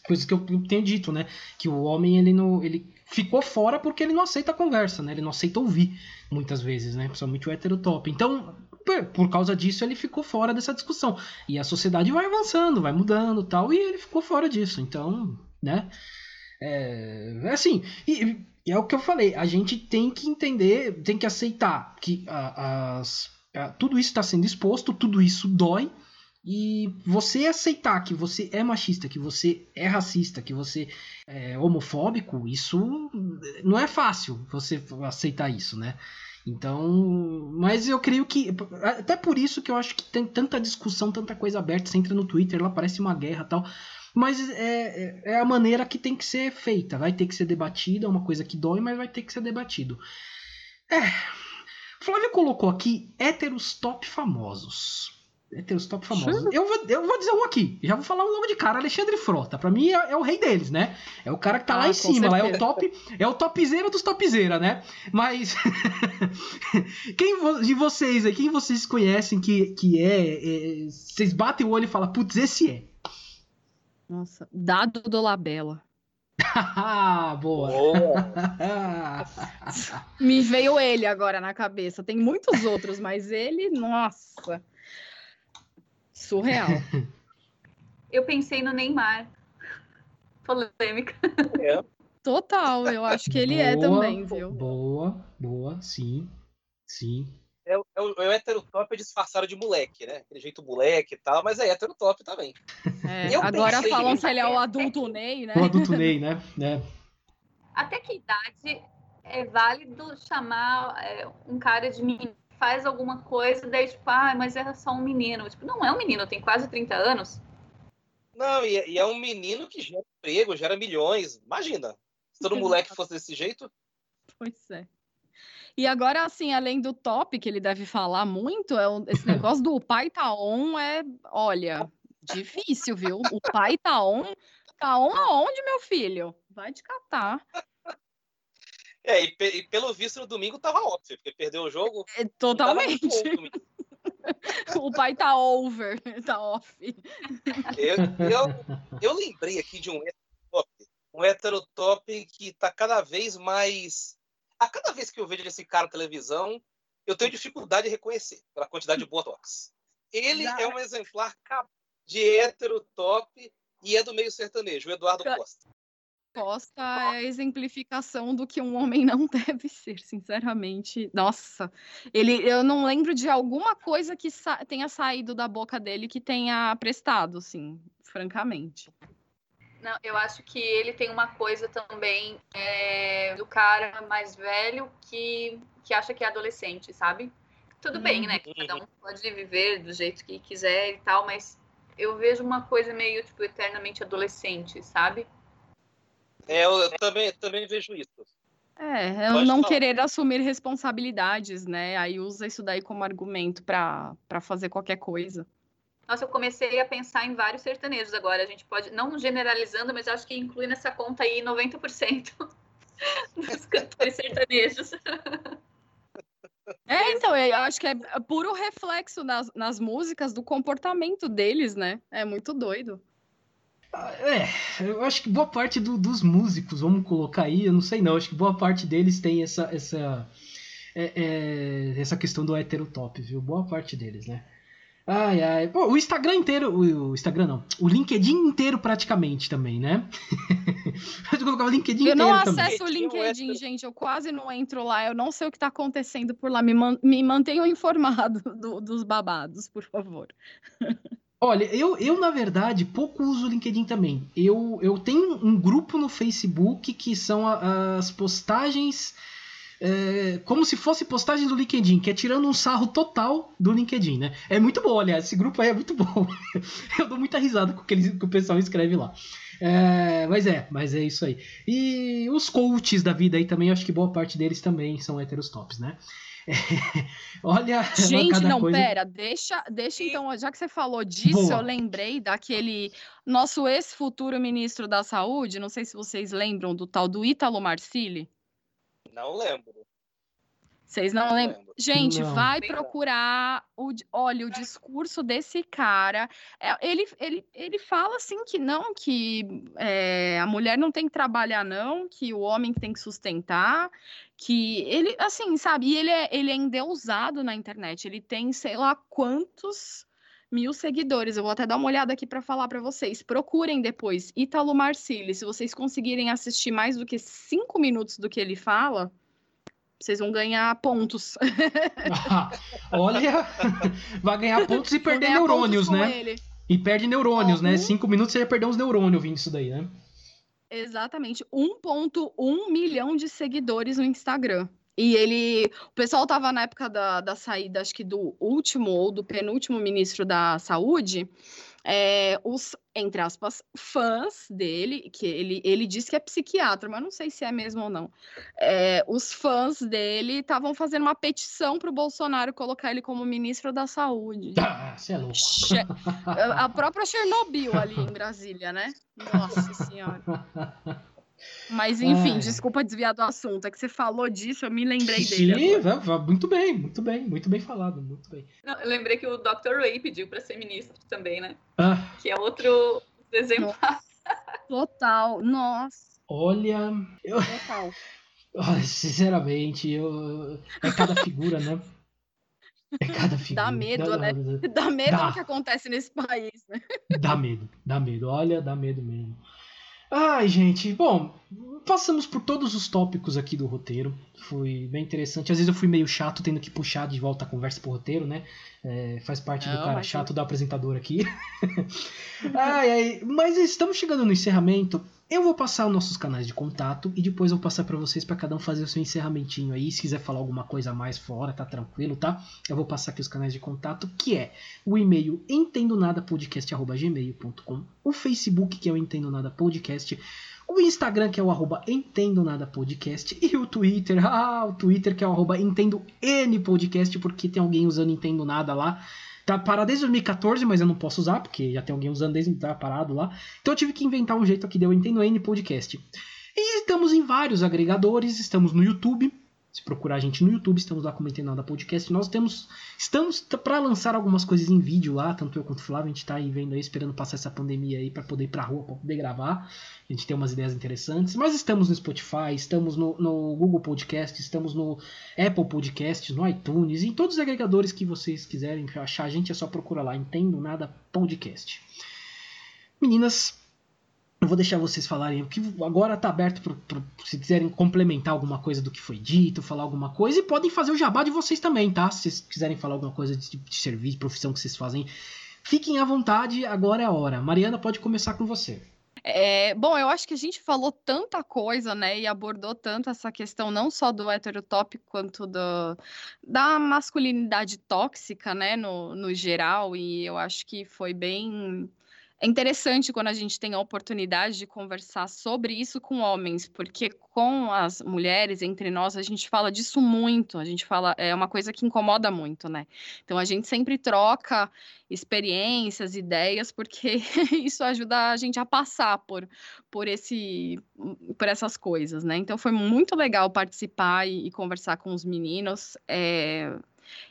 coisas que eu, tenho dito, né? Que o homem ele não, ele ficou fora porque ele não aceita a conversa, né? Ele não aceita ouvir muitas vezes, né? Principalmente o heterotop. Então, por, por causa disso, ele ficou fora dessa discussão. E a sociedade vai avançando, vai mudando, tal, e ele ficou fora disso. Então, né? É, é assim, e, e é o que eu falei, a gente tem que entender, tem que aceitar que as, tudo isso está sendo exposto, tudo isso dói, e você aceitar que você é machista, que você é racista, que você é homofóbico, isso não é fácil você aceitar isso, né? Então, mas eu creio que até por isso que eu acho que tem tanta discussão, tanta coisa aberta, você entra no Twitter, lá parece uma guerra, tal. Mas é, é, é a maneira que tem que ser feita. Vai ter que ser debatida, é uma coisa que dói, mas vai ter que ser debatido. É. Flávio colocou aqui héteros top famosos. Heterostop famosos. Eu vou, eu vou dizer um aqui. Já vou falar um logo de cara. Alexandre Frota. Pra mim é, é o rei deles, né? É o cara que tá ah, lá em cima. Lá é o top. É o topzera dos topzera, né? Mas. quem de vocês aí, quem vocês conhecem que, que é, é. Vocês batem o olho e falam, putz, esse é. Nossa, Dado do Labela. Boa! Me veio ele agora na cabeça. Tem muitos outros, mas ele, nossa. Surreal. Eu pensei no Neymar. Polêmica. É. Total, eu acho que ele é boa, é também, viu? Boa, boa, sim. Sim. É, é, o, é o heterotop disfarçado de moleque, né? Aquele jeito moleque e tal, mas é heterotop também. É, agora falam que ele é o adulto Ney, né? O adulto Ney, né? É. Até que idade é válido chamar é, um cara de menino faz alguma coisa, daí tipo, ah, mas era só um menino. Tipo, não é um menino, tem quase 30 anos. Não, e, é, e é um menino que gera emprego, gera milhões. Imagina, se todo moleque fosse desse jeito. Pois é. E agora, assim, além do top, que ele deve falar muito, é esse negócio do pai tá on é, olha, difícil, viu? O pai tá on, tá on aonde, meu filho? Vai te catar. É, e, e, pelo visto no domingo tava óbvio, porque perdeu o jogo. É, totalmente. o pai tá over, tá off. Eu, eu, eu lembrei aqui de um heterotop, um heterotop que tá cada vez mais. A cada vez que eu vejo esse cara na televisão, eu tenho dificuldade de reconhecer pela quantidade de botox. Ele é um exemplar de heterotop e é do meio sertanejo, o Eduardo Costa. Costa é a exemplificação do que um homem não deve ser, sinceramente. Nossa, ele, eu não lembro de alguma coisa que sa tenha saído da boca dele que tenha prestado, assim, francamente. Não, eu acho que ele tem uma coisa também é, do cara mais velho que, que acha que é adolescente, sabe? Tudo bem, né? Que cada um pode viver do jeito que quiser e tal, mas eu vejo uma coisa meio, tipo, eternamente adolescente, sabe? É, eu também, também vejo isso. É, eu não falar. querer assumir responsabilidades, né? Aí usa isso daí como argumento para fazer qualquer coisa. Nossa, eu comecei a pensar em vários sertanejos agora. A gente pode, não generalizando, mas acho que inclui nessa conta aí 90% dos cantores sertanejos. É, então, eu acho que é puro reflexo nas, nas músicas do comportamento deles, né? É muito doido. É, eu acho que boa parte do, dos músicos, vamos colocar aí, eu não sei não, acho que boa parte deles tem essa essa é, é, essa questão do heterotop, viu? Boa parte deles, né? Ai, ai. Pô, o Instagram inteiro. O Instagram não. O LinkedIn inteiro praticamente também, né? eu colocar o LinkedIn eu inteiro. Eu não acesso também. o LinkedIn, gente. Eu quase não entro lá. Eu não sei o que está acontecendo por lá. Me, man me mantenham informado do, dos babados, por favor. Olha, eu, eu na verdade pouco uso o LinkedIn também. Eu, eu tenho um grupo no Facebook que são as postagens é, como se fosse postagens do LinkedIn, que é tirando um sarro total do LinkedIn, né? É muito bom, aliás, esse grupo aí é muito bom. eu dou muita risada com o que, eles, que o pessoal escreve lá. É, mas é, mas é isso aí. E os coaches da vida aí também, acho que boa parte deles também são heteros tops, né? Olha. Gente, não, coisa... pera, deixa, deixa então, já que você falou disso, Boa. eu lembrei daquele nosso ex-futuro ministro da Saúde, não sei se vocês lembram do tal do Ítalo Marcilli. Não lembro. Vocês não, não lembram? Gente, não. vai procurar o, olha, o discurso desse cara. É, ele, ele, ele fala assim que não, que é, a mulher não tem que trabalhar, não, que o homem tem que sustentar, que ele, assim, sabe, e ele é, ele é endeusado na internet. Ele tem, sei lá, quantos mil seguidores. Eu vou até dar uma olhada aqui para falar para vocês. Procurem depois Ítalo Marcilli. Se vocês conseguirem assistir mais do que cinco minutos do que ele fala vocês vão ganhar pontos. Ah, olha, vai ganhar pontos e perder neurônios, né? Ele. E perde neurônios, né? Cinco minutos você ia perder uns neurônios ouvindo isso daí, né? Exatamente. 1.1 milhão de seguidores no Instagram. E ele. O pessoal tava na época da, da saída, acho que do último ou do penúltimo ministro da Saúde. é, os, entre aspas, fãs dele, que ele, ele diz que é psiquiatra, mas não sei se é mesmo ou não. É, os fãs dele estavam fazendo uma petição para o Bolsonaro colocar ele como ministro da Saúde. Ah, você é louco. A própria Chernobyl ali em Brasília, né? Nossa Senhora. Mas enfim, Ai. desculpa desviar do assunto. É que você falou disso, eu me lembrei Sim, dele. Sim, muito bem, muito bem, muito bem falado, muito bem. Não, eu lembrei que o Dr. Ray pediu para ser ministro também, né? Ah. Que é outro exemplar. Total, nossa. Olha, eu... Total. Sinceramente, eu... é cada figura, né? É cada figura. Dá medo, dá, né? Dá medo dá. do que acontece nesse país, né? Dá medo, dá medo. Olha, dá medo mesmo. Ai, gente, bom, passamos por todos os tópicos aqui do roteiro. Foi bem interessante. Às vezes eu fui meio chato tendo que puxar de volta a conversa pro roteiro, né? É, faz parte Não, do cara chato do apresentador aqui. ai, ai, mas estamos chegando no encerramento. Eu vou passar os nossos canais de contato e depois eu vou passar para vocês para cada um fazer o seu encerramentinho aí. Se quiser falar alguma coisa a mais fora, tá tranquilo, tá? Eu vou passar aqui os canais de contato, que é o e-mail entendonadapodcast@gmail.com, o Facebook que é o Entendo Nada Podcast, o Instagram que é o arroba Entendo Nada Podcast e o Twitter, ah, o Twitter que é o arroba Entendo N Podcast, porque tem alguém usando Entendo Nada lá. Tá parado desde 2014, mas eu não posso usar, porque já tem alguém usando desde tá parado lá. Então eu tive que inventar um jeito aqui, deu Entendo N Podcast. E estamos em vários agregadores, estamos no YouTube, se procurar a gente no YouTube, estamos lá comentando nada podcast. Nós temos, estamos para lançar algumas coisas em vídeo lá, tanto eu quanto o Flávio, a gente está aí vendo aí, esperando passar essa pandemia aí para poder ir pra rua, para poder gravar. A gente tem umas ideias interessantes, mas estamos no Spotify, estamos no, no Google Podcast, estamos no Apple Podcast, no iTunes, em todos os agregadores que vocês quiserem achar a gente, é só procurar lá, Entendo Nada Podcast. Meninas, eu vou deixar vocês falarem, o que agora está aberto para se quiserem complementar alguma coisa do que foi dito, falar alguma coisa, e podem fazer o jabá de vocês também, tá? Se vocês quiserem falar alguma coisa de de serviço, profissão que vocês fazem, fiquem à vontade, agora é a hora. Mariana, pode começar com você. É, bom, eu acho que a gente falou tanta coisa, né, e abordou tanto essa questão não só do heterotópico quanto do, da masculinidade tóxica, né, no, no geral, e eu acho que foi bem é interessante quando a gente tem a oportunidade de conversar sobre isso com homens, porque com as mulheres, entre nós, a gente fala disso muito, a gente fala, é uma coisa que incomoda muito, né? Então a gente sempre troca experiências, ideias, porque isso ajuda a gente a passar por, por, esse, por essas coisas, né? Então foi muito legal participar e, e conversar com os meninos. É,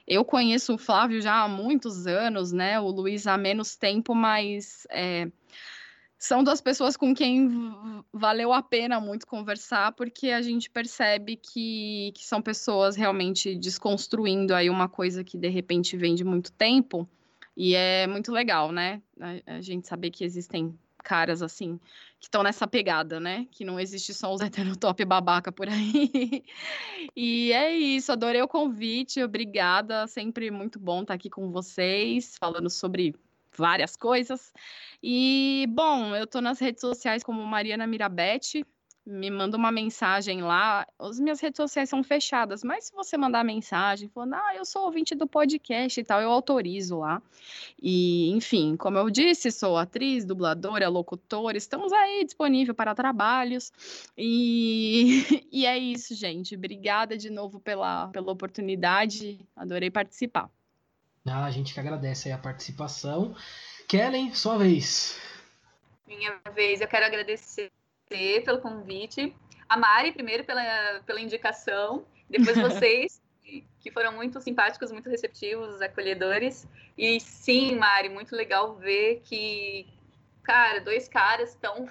eu conheço o Flávio já há muitos anos, né? O Luiz há menos tempo, mas é, são duas pessoas com quem valeu a pena muito conversar, porque a gente percebe que, que são pessoas realmente desconstruindo aí uma coisa que de repente vem de muito tempo. E é muito legal, né? A, a gente saber que existem caras assim que estão nessa pegada, né? Que não existe só os heterotop babaca por aí. e é isso, adorei o convite, obrigada, sempre muito bom estar aqui com vocês, falando sobre várias coisas. E, bom, eu tô nas redes sociais como Mariana Mirabete, me manda uma mensagem lá. As minhas redes sociais são fechadas, mas se você mandar mensagem falando, ah, eu sou ouvinte do podcast e tal, eu autorizo lá. E, enfim, como eu disse, sou atriz, dubladora, locutora, estamos aí disponível para trabalhos. E, e é isso, gente. Obrigada de novo pela, pela oportunidade, adorei participar. Ah, a gente que agradece a participação. Kellen, sua vez. Minha vez, eu quero agradecer pelo convite. A Mari, primeiro, pela, pela indicação. Depois vocês, que foram muito simpáticos, muito receptivos, acolhedores. E sim, Mari, muito legal ver que, cara, dois caras estão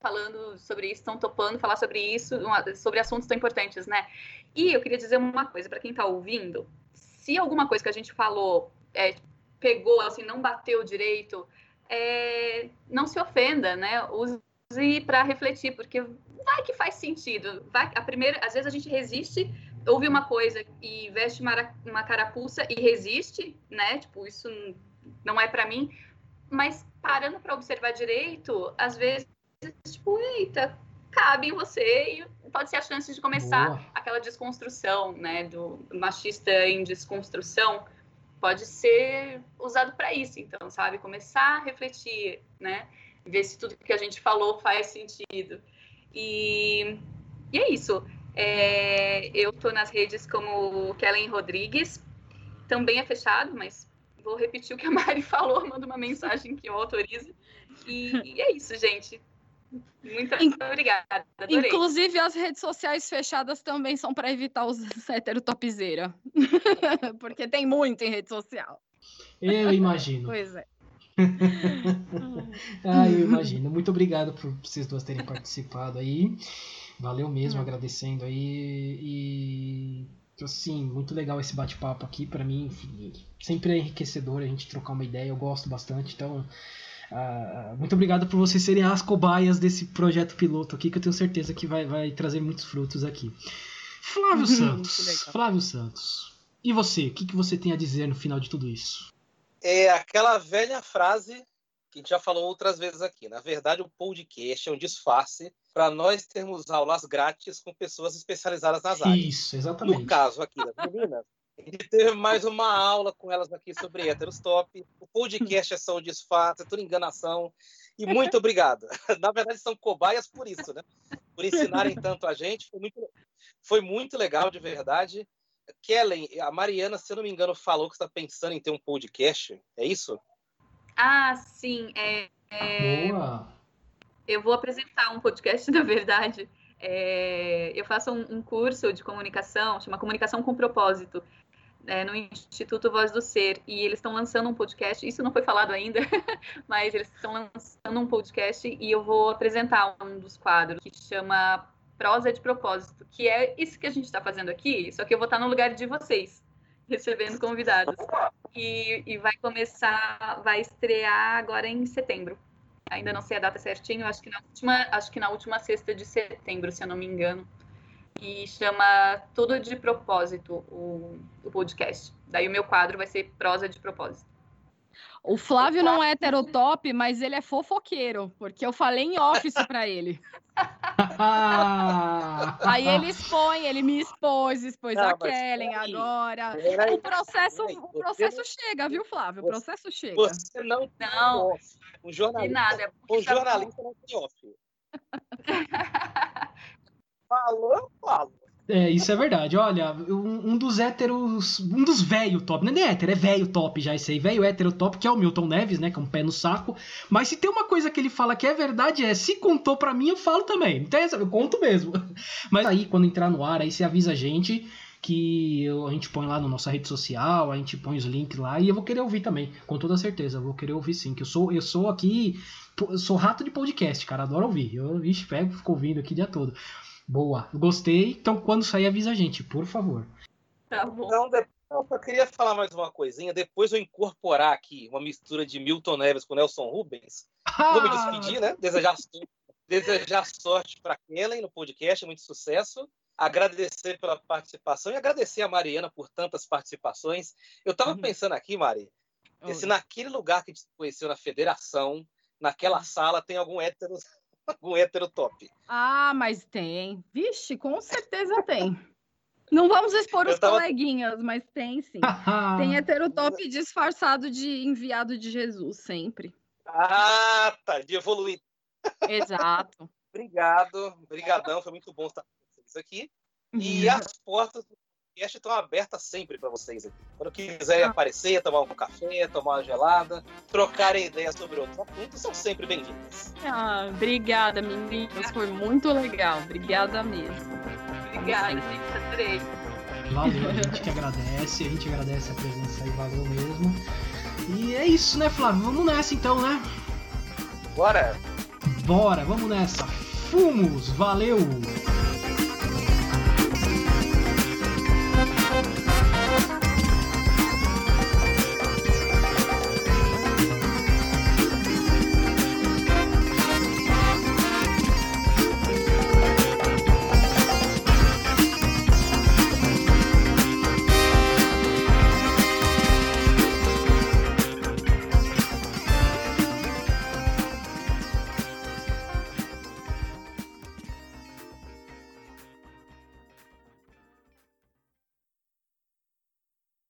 falando sobre isso, estão topando falar sobre isso, sobre assuntos tão importantes, né? E eu queria dizer uma coisa para quem está ouvindo: se alguma coisa que a gente falou é, pegou, assim, não bateu direito, é, não se ofenda, né? Use e para refletir, porque vai que faz sentido. Vai, a primeira, às vezes a gente resiste, ouve uma coisa e veste uma, uma carapuça e resiste, né? Tipo, isso não é para mim. Mas parando para observar direito, às vezes, tipo, eita, cabe em você e pode ser a chance de começar Boa. aquela desconstrução, né? Do machista em desconstrução. pode ser usado para isso, então, sabe? Começar a refletir, né? Ver se tudo que a gente falou faz sentido. E, e é isso. É, eu estou nas redes como Kellen Rodrigues, também é fechado, mas vou repetir o que a Mari falou, manda uma mensagem que eu autorizo. E, e é isso, gente. Muito obrigada. Adorei. Inclusive, as redes sociais fechadas também são para evitar os hétero topzeira. Porque tem muito em rede social. Eu imagino. Pois é. ah, eu imagino. Muito obrigado por vocês duas terem participado aí. Valeu mesmo, uhum. agradecendo aí. E assim, muito legal esse bate-papo aqui para mim. Sempre é enriquecedor a gente trocar uma ideia, eu gosto bastante. Então, Uh, muito obrigado por vocês serem as cobaias desse projeto piloto aqui, que eu tenho certeza que vai, vai trazer muitos frutos aqui. Flávio Santos. Flávio Santos. E você? O que, que você tem a dizer no final de tudo isso? É aquela velha frase que a gente já falou outras vezes aqui. Na verdade, o podcast é um disfarce para nós termos aulas grátis com pessoas especializadas nas áreas. Isso, exatamente. No caso aqui das meninas, ele teve mais uma aula com elas aqui sobre héteros top. O podcast é só um disfarce, é tudo enganação. E muito obrigado. Na verdade, são cobaias por isso, né? Por ensinarem tanto a gente. Foi muito, foi muito legal, de verdade. Kellen, a Mariana, se eu não me engano, falou que está pensando em ter um podcast. É isso? Ah, sim. É, é... Boa! Eu vou apresentar um podcast, na verdade. É... Eu faço um, um curso de comunicação, chama Comunicação com Propósito é, no Instituto Voz do Ser e eles estão lançando um podcast. Isso não foi falado ainda, mas eles estão lançando um podcast e eu vou apresentar um dos quadros que chama Prosa de Propósito, que é isso que a gente está fazendo aqui, só que eu vou estar no lugar de vocês, recebendo convidados. E, e vai começar, vai estrear agora em setembro. Ainda não sei a data certinho, acho que na última, acho que na última sexta de setembro, se eu não me engano e chama Tudo de Propósito, o, o podcast. Daí o meu quadro vai ser Prosa de Propósito. O Flávio não é heterotop, mas ele é fofoqueiro, porque eu falei em office para ele. aí ele expõe, ele me expôs, expôs não, a Kellen agora. o processo, o processo chega, viu, Flávio? O processo chega. Você não não, um jornalista, nada, um jornalista não tem off. falou, eu falo. É, isso é verdade. Olha, um, um dos héteros. Um dos velho top. Não é nem hétero, é velho top já esse aí. Velho hétero top, que é o Milton Neves, né? Que é um pé no saco. Mas se tem uma coisa que ele fala que é verdade, é se contou pra mim, eu falo também. Então, eu conto mesmo. Mas aí, quando entrar no ar, aí você avisa a gente que eu, a gente põe lá na nossa rede social, a gente põe os links lá e eu vou querer ouvir também, com toda certeza, eu vou querer ouvir sim, que eu sou eu sou aqui, sou rato de podcast, cara, adoro ouvir. Eu, vixe, pego, fico ouvindo aqui o dia todo. Boa, gostei. Então, quando sair, avisa a gente, por favor. Tá bom. Então, eu só queria falar mais uma coisinha. Depois eu incorporar aqui uma mistura de Milton Neves com Nelson Rubens. Ah! Vou me despedir, né? Desejar, desejar sorte para Kellen no podcast, muito sucesso. Agradecer pela participação e agradecer a Mariana por tantas participações. Eu estava uhum. pensando aqui, Mari, se naquele lugar que a gente conheceu na federação, naquela uhum. sala, tem algum hétero um hétero top. Ah, mas tem. Vixe, com certeza tem. Não vamos expor os tava... coleguinhas, mas tem sim. tem hétero top disfarçado de enviado de Jesus, sempre. Ah, tá, de evoluir. Exato. Obrigado, obrigadão, foi muito bom estar com vocês aqui. E as portas do podcast estão abertas sempre para vocês aqui. Quando quiserem ah. aparecer, tomar um café, tomar uma gelada, trocarem ideias sobre outros assuntos, são sempre bem-vindas. Ah, obrigada, meninas. Foi muito legal. Obrigada mesmo. Obrigada, gente. Adorei. Valeu, a gente que agradece, a gente agradece a presença aí, valeu mesmo. E é isso, né, Flávio? Vamos nessa então, né? Bora! Bora, vamos nessa. Fumos, valeu!